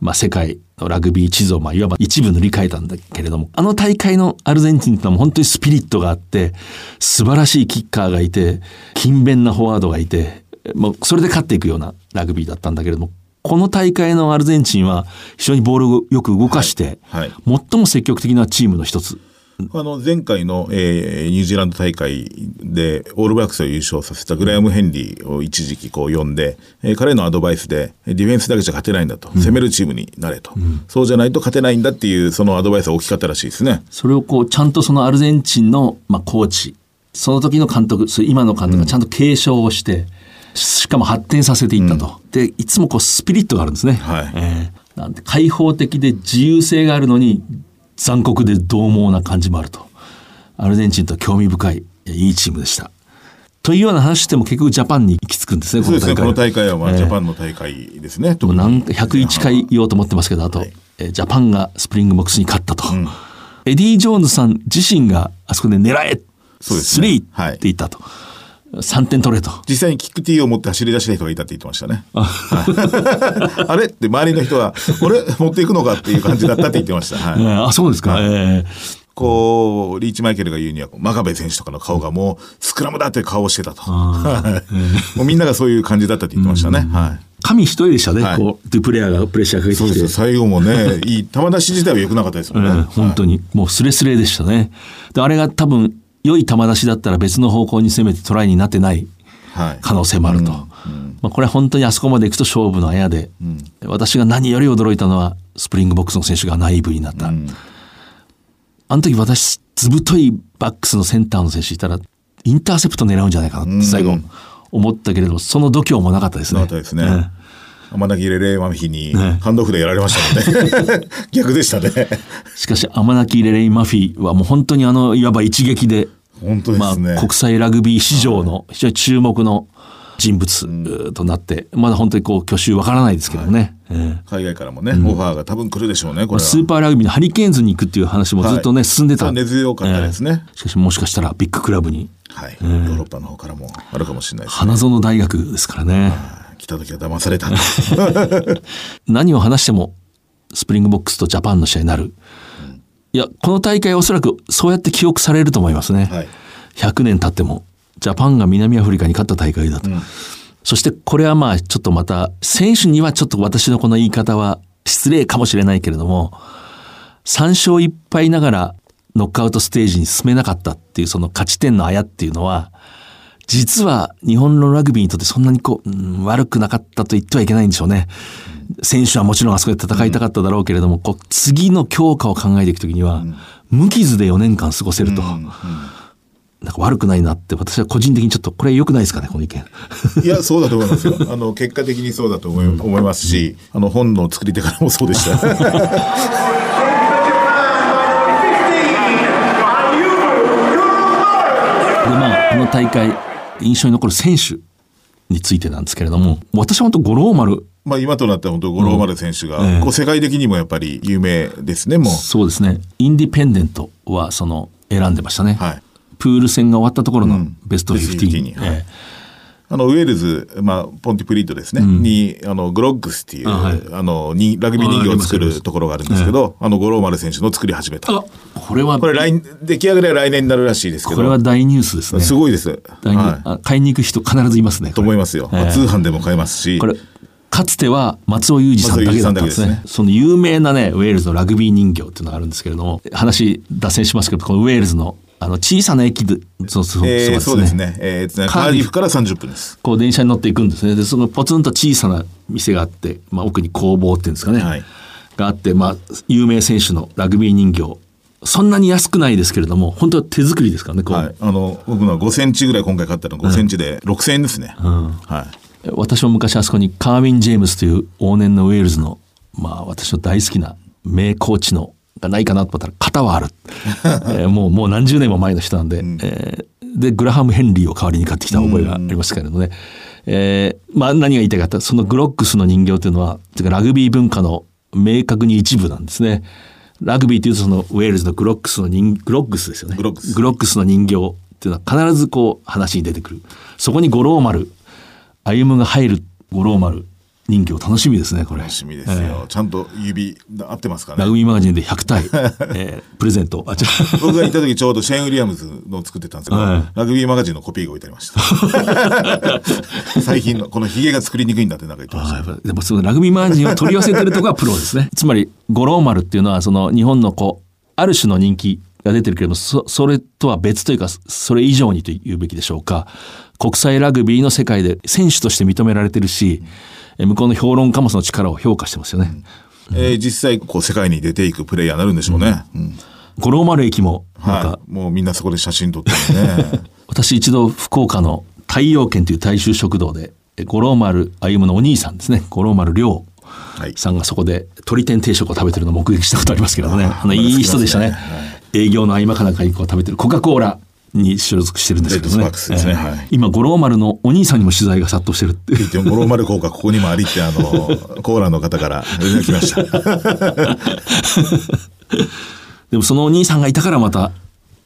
まあ、世界のラグビー地図をまあいわば一部塗り替えたんだけれどもあの大会のアルゼンチンというのは本当にスピリットがあって素晴らしいキッカーがいて勤勉なフォワードがいてもうそれで勝っていくようなラグビーだったんだけれどもこの大会のアルゼンチンは非常にボールをよく動かして、はい最も積極的なチームの一つあの前回の、えーニュージーランド大会でオールブラックスを優勝させたグライム・ヘンリーを一時期こう呼んで、えー彼のアドバイスでディフェンスだけじゃ勝てないんだと、攻めるチームになれと、そうじゃないと勝てないんだっていうそのアドバイスは大きかったらしいですね。それをこうちゃんとそのアルゼンチンの、まあ、コーチその時の監督今の監督がちゃんと継承をして、しかも発展させていったと、でいつもこうスピリットがあるんですね、えー。なんで開放的で自由性があるのに残酷で獰猛な感じもあるとアルゼンチンとは興味深いいいチームでした。というような話しても結局ジャパンに行き着くんですね、そうですね、この大会はまあ、えージャパンの大会ですね。もうなんか101回言おうと思ってますけど、あと、えージャパンがスプリングボックスに勝ったと。エディ・ジョーンズさん自身があそこで狙え、スリーって言ったと。3点取れと。実際にキックティーを持って走り出した人がいたって言ってましたね。はいあれ？って周りの人は、これ？持っていくのかっていう感じだったって言ってました。はいえーあ、そうですか。えーこう、リーチマイケルが言うには、真壁選手とかの顔がもう、スクラムだって顔をしてたと。はいもうみんながそういう感じだったって言ってましたね。はい。神一人でしたね、こう、ドゥプレイヤーがプレッシャーかけてきて。そうです最後もね、いい、球出し自体は良くなかったですもんね。うん本当に、もうスレスレでしたね。で、あれが多分、良い球出しだったら別の方向に攻めてトライになってないはい。可能性もあると。まあ、これは本当にあそこまで行くと勝負のあやで、私が何より驚いたのは、スプリングボックスの選手がナイーブになった。あの時私、ずぶといバックスのセンターの選手いたら、インターセプト狙うんじゃないかなって最後思ったけれども、その度胸もなかったですね。なかったですね。アマナキ・レレイ・マフィにハンドオフでやられましたもんね。逆でしたね。しかし、アマナキ・レレイ・マフィはもう本当にあの、いわば一撃で、本当ですねまあ、国際ラグビー史上の非常に注目の人物うーとなって、まだ本当にこう、去就わからないですけどね。ええ海外からもね、オファーが多分来るでしょうね、これは。スーパーラグビーのハリケーンズに行くっていう話もずっとね、はい進んでた。根強かったですねええしかしもしかしたらビッグクラブに、はい。ヨーロッパの方からもあるかもしれないです、ね。花園大学ですからね。来た時は騙された。何を話してもスプリングボックスとジャパンの試合になる。いや、この大会はおそらくそうやって記憶されると思いますね。はい100年経っても、ジャパンが南アフリカに勝った大会だと。そしてこれはまあちょっとまた、選手にはちょっと私のこの言い方は失礼かもしれないけれども、3勝1敗ながらノックアウトステージに進めなかったっていうその勝ち点のあやっていうのは、実は日本のラグビーにとってそんなにこう、うん悪くなかったと言ってはいけないんでしょうね。選手はもちろんあそこで戦いたかっただろうけれども、こう次の強化を考えていくときには、無傷で4年間過ごせると。なんか悪くないなって私は個人的にちょっとこれ良くないですかねこの意見。いや、そうだと思いますよ。あの、結果的にそうだと思い,、思いますし、あの、本の作り手からもそうでした。でまあこの大会印象に残る選手についてなんですけれども私は本当五郎丸まあ今となっては本当五郎丸選手が、こう世界的にもやっぱり有名ですね、もう。そうですね。インディペンデントはその選んでましたね、プール戦が終わったところのベストベスト15、15にはい。えあの、ウェールズ、まあ、ポンティプリートですね、うん。に、あの、グロッグスっていう、あはい。あの、に、ラグビー人形を作るところがあるんですけど、あの、五郎丸選手の作り始めた。これは、これ来、出来上がりは来年になるらしいですけど。これは大ニュースですね。すごいです。はい。あ買いに行く人必ずいますねと思いますよ。ええ。通販でも買えますし。これかつては松尾裕二さんだけだったんですね。松尾裕二さんだけですその有名なね、ウェールズのラグビー人形っていうのがあるんですけれども、話脱線しますけど、このウェールズのあの小さな駅で、そうそうえーそうですね。えーカーディフから30分です。こう電車に乗っていくんですね。で、そのポツンと小さな店があって、まあ奥に工房っていうんですかね。があって、まあ有名選手のラグビー人形。そんなに安くないですけれども、本当は手作りですからね、こう。はい。あの、僕のは5センチぐらい今回買ったの5センチで6000円ですね。はい。私も昔あそこにカーウィン・ジェームスという往年のウェールズの、まあ私の大好きな名コーチのがないかなと思ったら型はある。えーもう、もう何十年も前の人なんで、えーで、グラハム・ヘンリーを代わりに買ってきた覚えがありますけれどね。えーまあ何が言いたいかって、そのグロックスの人形というのは、ラグビー文化の明確に一部なんですね。ラグビーというとそのウェールズのグロックスの人、グロックスですよね。グロックスの人形っていうのは必ずこう話に出てくる。そこに五郎丸、歩夢が入る五郎丸人形楽しみですね、これ。楽しみですよ。ちゃんと指合ってますかね。ラグビーマガジンで100体、えープレゼント。あ、僕が行った時ちょうどシェーン・ウィリアムズの作ってたんですけど、はいラグビーマガジンのコピーが置いてありました。最近のこのヒゲが作りにくいんだってなんか言ってました。でもそのラグビーマガジンを取り寄せてるとこがプロですね。つまり、五郎丸っていうのは、その日本のこう、ある種の人気が出てるけれども、そそれとは別というか、それ以上にと言うべきでしょうか。国際ラグビーの世界で選手として認められてるし、え向こうの評論家もその力を評価してますよね。えー実際こう世界に出ていくプレイヤーになるんでしょうね。うん。五郎丸駅も、なんか、はい。もうみんなそこで写真撮ってるね。私一度福岡の太陽軒という大衆食堂でえ五郎丸歩夢のお兄さんですね。五郎丸亮さんがそこで鶏天定食を食べてるのを目撃したことありますけれどもね。あのいい人でしたね。営業の合間かなんかにこう食べてるコカ・コーラに所属してるんですけどねレッドスパークスですねえーはい今五郎丸のお兄さんにも取材が殺到してるってい五郎丸効果ここにもありってあの コーラの方から連絡来ました。でもそのお兄さんがいたからまた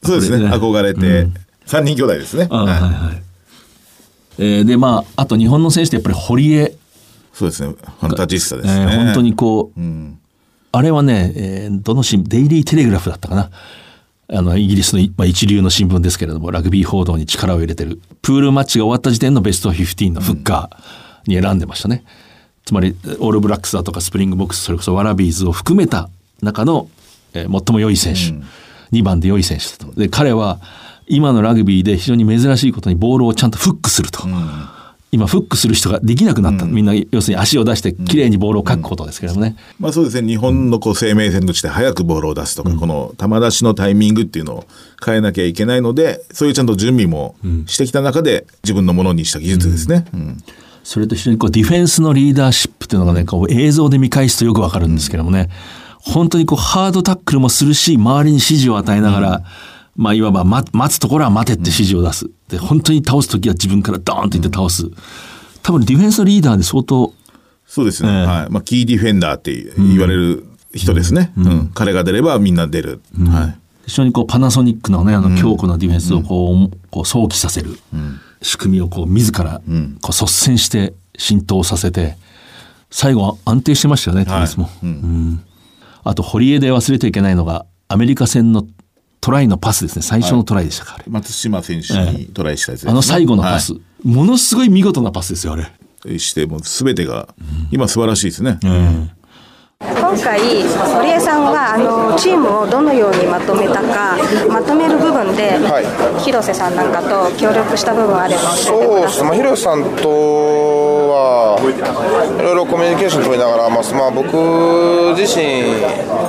そうですね。憧れて三人兄弟ですね。あはいはいえーでまああと日本の選手ってやっぱり堀江そうですね。ファンタジスタですね。えー本当にこう、あれはね、えーどの新デイリー・テレグラフだったかな。あの、イギリスの、まあ、一流の新聞ですけれども、ラグビー報道に力を入れてる。プールマッチが終わった時点のベスト15のフッカーに選んでましたね。つまり、オールブラックスだとかスプリングボックス、それこそワラビーズを含めた中の、えー最も良い選手。2番で良い選手だと。で、彼は、今のラグビーで非常に珍しいことにボールをちゃんとフックすると。今フックする人ができなくなった、みんな要するに足を出してきれいにボールをかくことですけれどもね、まあそうですね。日本のこう生命線として早くボールを出すとか、この球出しのタイミングっていうのを変えなきゃいけないので、そういうちゃんと準備もしてきた中で自分のものにした技術ですね。うん。それと非常にこうディフェンスのリーダーシップというのがねこう映像で見返すとよくわかるんですけどもね、本当にこうハードタックルもするし周りに指示を与えながら、まあいわば待待つところは待てって指示を出す、で本当に倒す時は自分からドーンと言って倒す、多分ディフェンスのリーダーで相当そうですね。はい。まあキーディフェンダーって言われる人ですね。うん。彼が出ればみんな出る。はい。非常にこうパナソニックのねあの強固なディフェンスをこう,、こう想起させる仕組みをこう自らこう率先して浸透させて最後は安定してましたよね、テニスも、うん。あと堀江で忘れてはいけないのがアメリカ戦のトライのパスですね。最初のトライでしたか、あれ。松島選手にトライしたやつですね。あの最後のパス、ものすごい見事なパスですよあれ。してもう全てが今素晴らしいですね。今回、堀江さんはあのチームをどのようにまとめたか、まとめる部分で、広瀬さんなんかと協力した部分あれば教えてそうですね、まあ、広瀬さんとはいろいろコミュニケーション取りながら、まあ、僕自身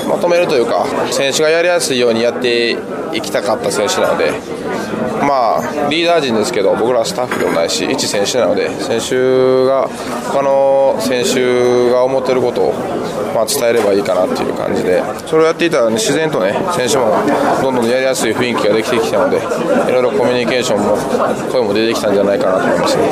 まとめるというか選手がやりやすいようにやっていきたかった選手なので、まあ、リーダー陣ですけど僕らはスタッフでもないし一選手なので選手が他の選手が思ってることを、まあ、伝えればいいかなっていう感じでそれをやっていたら、ね、自然とね選手もどんどんやりやすい雰囲気ができてきたのでいろいろコミュニケーションも声も出てきたんじゃないかなと思いますね。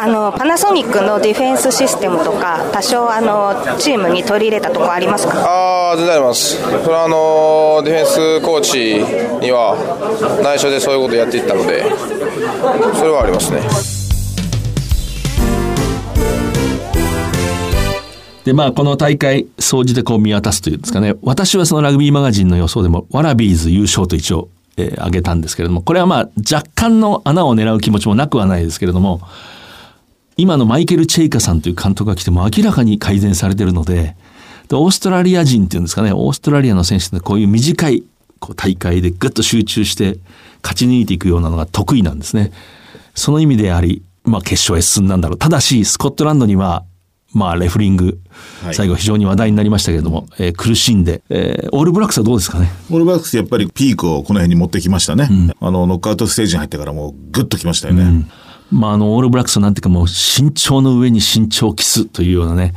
あのパナソニックのディフェンスシステムとか、多少あのチームに取り入れたところありますか？ああ、全然あります。それはあのディフェンスコーチには内緒でそういうことをやっていったので、それはありますね。でまあこの大会総じてこう見渡すというんですかね私はそのラグビーマガジンの予想でもワラビーズ優勝と一応、えー挙げたんですけれどもこれはまあ若干の穴を狙う気持ちもなくはないですけれども今のマイケル・チェイカさんという監督が来ても明らかに改善されてるのででオーストラリア人っていうんですかねオーストラリアの選手ってこういう短いこう大会でぐっと集中して勝ち抜いていくようなのが得意なんですね。その意味であり、まあ、決勝へ進んだんだろう。ただしスコットランドにはまあ、レフリング、最後非常に話題になりましたけれども、えー苦しんで、えーオールブラックスはどうですかね？オールブラックスやっぱりピークをこの辺に持ってきましたね。あの、ノックアウトステージに入ってからもうグッときましたよね。まあ、あの、オールブラックスはなんていうかもう身長の上に身長を期すというようなね、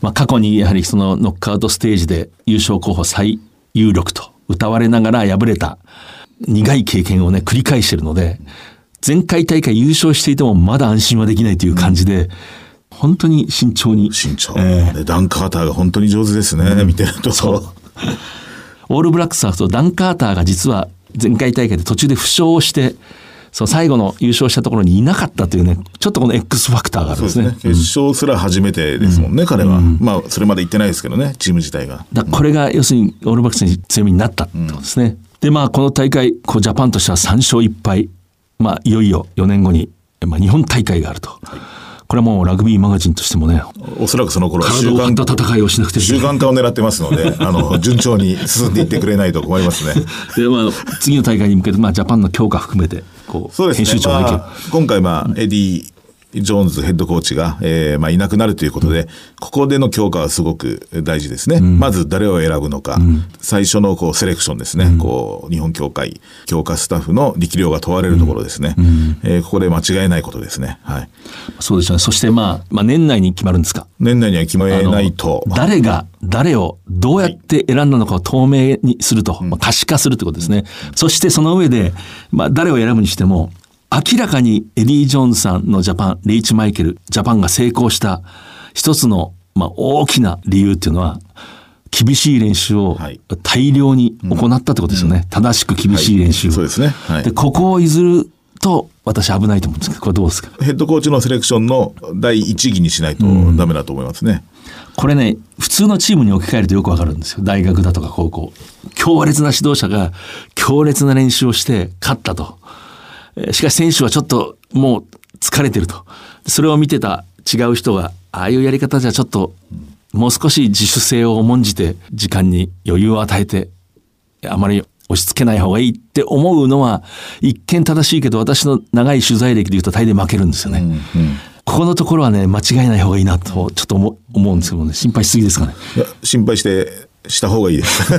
まあ、過去にやはりそのノックアウトステージで優勝候補最有力と歌われながら敗れた苦い経験をね、繰り返してるので、前回大会優勝していてもまだ安心はできないという感じで、本当に慎重に。慎重。でダン・カーターが本当に上手ですね、見てると。そう。オールブラックスはダン・カーターが実は前回大会で途中で負傷をして、その最後の優勝したところにいなかったというね、ちょっとこの X ファクターがあるんですね。決勝すら初めてですもんね、彼は。まあ、それまで行ってないですけどね、チーム自体が。だこれが要するにオールブラックスに強みになったってことですね。でまあこの大会こうジャパンとしては3勝1敗、まあ、いよいよ4年後に、まあ、日本大会があると。これはもうラグビーマガジンとしてもね、おそらくその頃は体を張った戦いをしなくて習慣化を狙ってますので、あの、順調に進んでいってくれないと困りますね。で、まあ、次の大会に向けて、まあ、ジャパンの強化含めて、こう、そうね。編集長が意見、まあ今回、まあ、エディ・ジョーンズヘッドコーチが、えーまあ、いなくなるということで、ここでの強化はすごく大事ですね。まず誰を選ぶのか、最初のこうセレクションですね、こう日本協会強化スタッフの力量が問われるところですね。えーここで間違いないことですね。はい。そうですよね。そして、まあ、まあ、年内に決まるんですか？年内には決めないと。誰が誰をどうやって選んだのかを透明にすると、まあ、可視化するということですね。そしてその上で、まあ、誰を選ぶにしても、明らかにエディ・ジョーンズさんのジャパン、リーチ・マイケル、ジャパンが成功した一つの、まあ、大きな理由っていうのは、厳しい練習を大量に行ったってことですよね。正しく厳しい練習を。そうですね。はいで、ここを譲ると、私危ないと思うんですけど、これどうですか？ヘッドコーチのセレクションの第一義にしないとダメだと思いますね。これね、普通のチームに置き換えるとよくわかるんですよ。大学だとか高校。強烈な指導者が強烈な練習をして勝ったと。えーしかし選手はちょっともう疲れてると。それを見てた違う人が、ああいうやり方じゃちょっともう少し自主性を重んじて時間に余裕を与えて、あまり押し付けない方がいいって思うのは一見正しいけど私の長い取材歴で言うと大抵負けるんですよね。ここのところはね間違えない方がいいなとちょっと思思うんですけどね心配しすぎですかね。心配してした方がいい。です。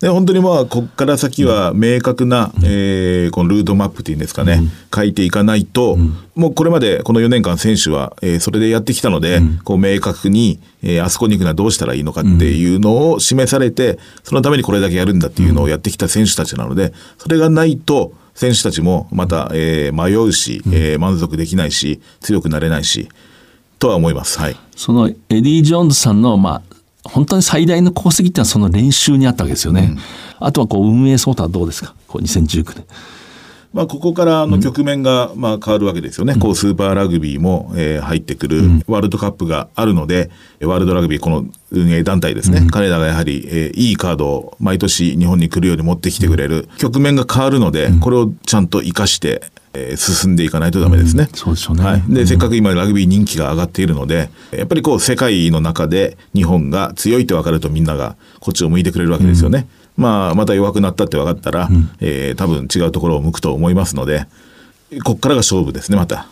で本当にまあここから先は明確な、えーこのルートマップっていうんですかね、書いていかないと、もうこれまでこの4年間選手は、えーそれでやってきたので、こう明確に、えーあそこに行くのはどうしたらいいのかっていうのを示されて、そのためにこれだけやるんだっていうのをやってきた選手たちなので、それがないと選手たちもまた、えー迷うし、えー満足できないし強くなれないしとは思います。はい。そのエディ・ジョーンズさんの、まあ、本当に最大の功績っていうのはその練習にあったわけですよね。あとはこう運営相当はどうですか？こう2019年。まあ、ここからの局面がまあ変わるわけですよね、こうスーパーラグビーも、えー入ってくる、ワールドカップがあるので、ワールドラグビー、この運営団体ですね、彼らがやはり、えーいいカードを毎年日本に来るように持ってきてくれる、局面が変わるので、これをちゃんと生かして、えー進んでいかないとダメですね。そうでしょうね。はい、で、せっかく今ラグビー人気が上がっているので、やっぱりこう世界の中で日本が強いって分かるとみんながこっちを向いてくれるわけですよね。まあ、また弱くなったって分かったら、えー多分違うところを向くと思いますので、こっからが勝負ですね、また。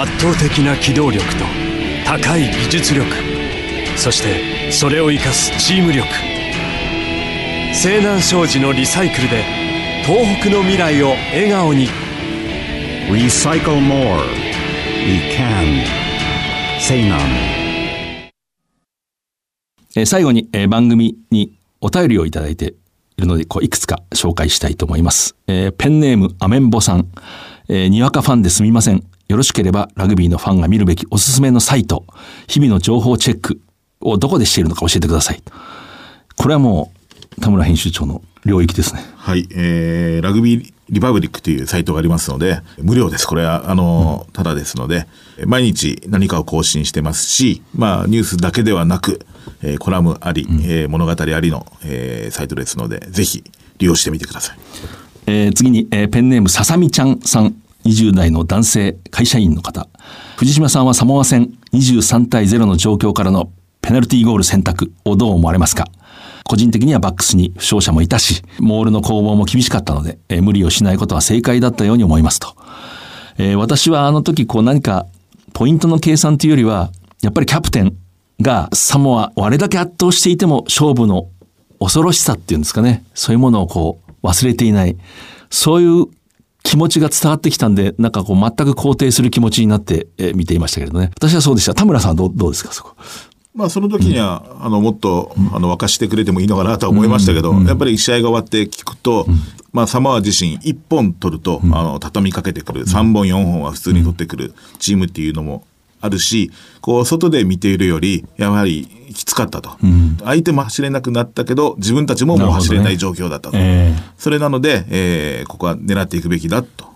圧倒的な機動力と高い技術力そしてそれを生かすチーム力西南商事のリサイクルで東北の未来を笑顔に Recycle more. We can. Say none. えー最後に、えー番組にお便りをいただいているので、こういくつか紹介したいと思います。えーペンネームアメンボさん、えーにわかファンですみません。よろしければラグビーのファンが見るべきおすすめのサイト、日々の情報チェックをどこでしているのか教えてください。これはもう田村編集長の領域ですね。はい、えーラグビーリパブリックというサイトがありますので、無料です。これは、あの、ただですので、毎日何かを更新してますし、まあ、ニュースだけではなく、えーコラムあり、えー物語ありの、えーサイトですので、ぜひ利用してみてください。えー次に、えーペンネームささみちゃんさん、20代の男性会社員の方藤島さんはサモア戦23対0の状況からのペナルティーゴール選択をどう思われますか？個人的にはバックスに負傷者もいたしモールの攻防も厳しかったので、えー無理をしないことは正解だったように思いますと、えー私はあの時こう何かポイントの計算というよりはやっぱりキャプテンがサモアをあれだけ圧倒していても勝負の恐ろしさっていうんですかね。そういうものをこう忘れていない。そういう気持ちが伝わってきたんでなんかこう全く肯定する気持ちになって、えー見ていましたけれどね。私はそうでした。田村さんはどうですかそこ。まあその時には、あのもっとあの沸かしてくれてもいいのかなとは思いましたけど、やっぱり試合が終わって聞くと、まあサモア自身1本取ると、あの畳みかけてくる。3本4本は普通に取ってくるチームっていうのもあるしこう外で見ているよりやはりきつかったと、相手も走れなくなったけど自分たちももう走れない状況だったと、えそれなので、えーここは狙っていくべきだと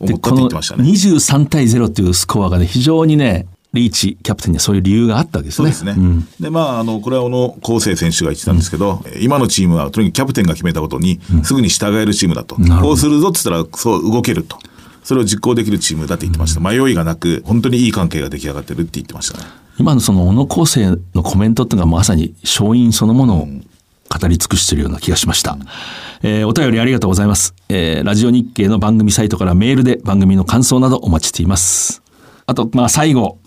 思って言ってましたね。23対0っていうスコアがね非常にねリーチキャプテンにはそういう理由があったわけですね。そうですね。で、まあ、あの、これは小野康生選手が言ってたんですけど、今のチームはとにかくキャプテンが決めたことに、すぐに従えるチームだと。こうするぞって言ったら、そう動けると。それを実行できるチームだって言ってました。迷いがなく、本当にいい関係が出来上がってるって言ってましたね。今のその小野康生のコメントっていうのがまさに勝因そのものを語り尽くしているような気がしました。えーお便りありがとうございます、えーラジオ日経の番組サイトからメールで番組の感想などお待ちしています。あと、まあ最後、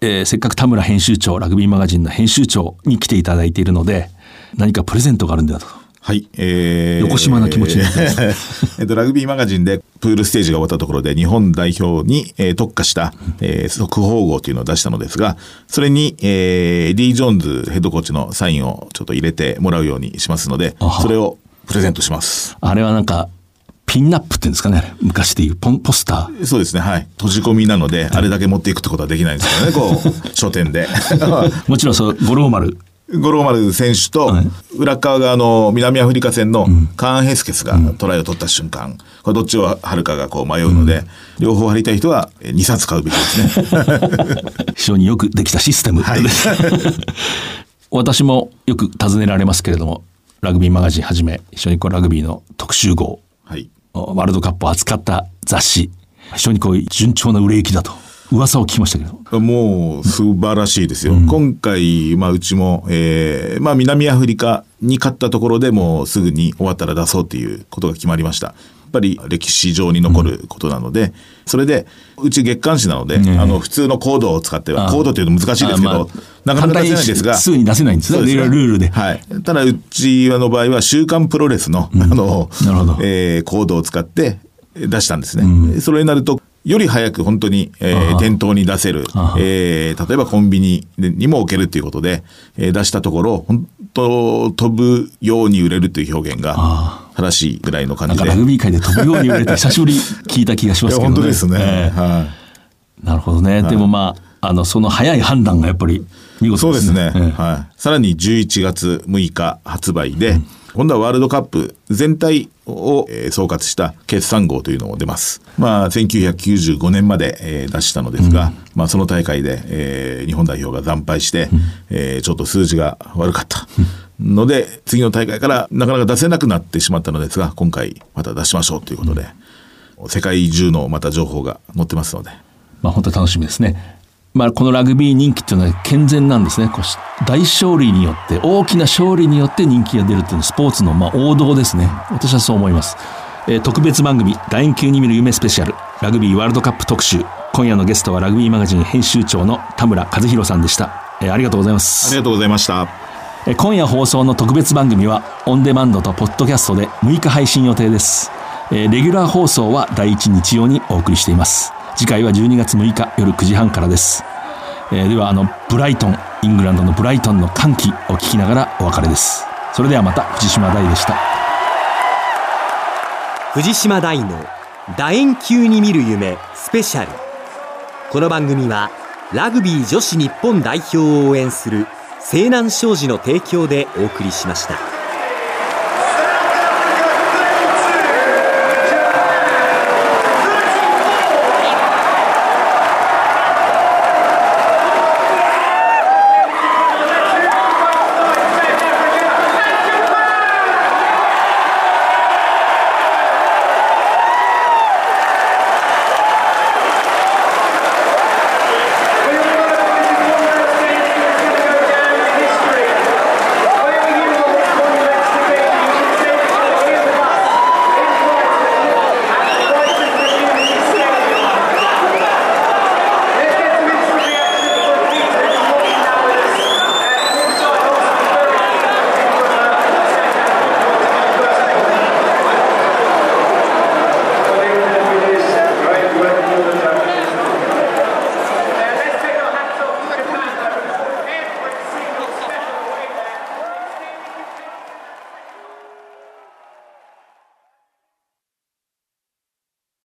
えーせっかく田村編集長、ラグビーマガジンの編集長に来ていただいているので、何かプレゼントがあるんだと。はい。えー横島な気持ちになってます えっと、ラグビーマガジンでプールステージが終わったところで日本代表に、えー特化した、えー速報号というのを出したのですが、それに、えー、ディ・ジョーンズヘッドコーチのサインをちょっと入れてもらうようにしますので、それをプレゼントします。あれはなんか、ピンナップっていうんですかね、昔でいうポンポスター。そうですね、はい。閉じ込みなので、あれだけ持っていくってことはできないんですけどね、こう、書店で。もちろんそう、五郎丸。五郎丸選手と、裏側があの、南アフリカ戦のカーン・ヘスケスがトライを取った瞬間、これどっちを貼るかがこう迷うので、両方貼りたい人は2冊買うべきですね。非常によくできたシステム、私もよく尋ねられますけれどもラグビーマガジンはじめ非常にこうラグビーの特集号、はいワールドカップを扱った雑誌。非常にこう順調な売れ行きだと。噂を聞きましたけど。もう素晴らしいですよ。今回、まあ、うちも、えーまあ、南アフリカに勝ったところでもうすぐに終わったら出そうということが決まりました。やっぱり歴史上に残ることなので、それで、うち月刊誌なので、あの、普通のコードを使っては、あコードというの難しいですけど、なかなか出せないんですが。すぐに出せないんですね。そういろいろルールで。はい。ただ、うちの場合は、週刊プロレスの、あの、えーコードを使って出したんですね。それになると、より早く本当に、えー店頭に出せる、えー例えばコンビニにも置けるということで、えー出したところ、本当飛ぶように売れるという表現が正しいぐらいの感じで。ラグビー界で飛ぶように売れて久しぶり聞いた気がしますけどね。本当ですね。ええ。なるほどね、でもまああのその早い判断がやっぱり見事そうですね。ええはい。さらに11月6日発売で、今度はワールドカップ全体をえー総括した決算号というのも出ます。まあ、1995年までえー出したのですが、まあ、その大会でえー日本代表が惨敗して、えーちょっと数字が悪かった。ので、次の大会からなかなか出せなくなってしまったのですが、今回また出しましょうということで、世界中のまた情報が載ってますので、まあ本当に楽しみですね。まあこのラグビー人気っていうのは健全なんですね。こうし大勝利によって大きな勝利によって人気が出るっていうのはスポーツのまあ王道ですね。私はそう思います。えー特別番組楕円球に見る夢スペシャルラグビーワールドカップ特集今夜のゲストはラグビーマガジン編集長の田村和弘さんでした、えーありがとうございますありがとうございました。えー今夜放送の特別番組はオンデマンドとポッドキャストで6日配信予定です、えーレギュラー放送は第1日曜にお送りしています次回は12月6日夜9時半からです、えーではあのブライトンイングランドのブライトンの歓喜を聞きながらお別れです。それではまた藤島大でした。藤島大の楕円球に見る夢スペシャル。この番組はラグビー女子日本代表を応援する西南商事の提供でお送りしました。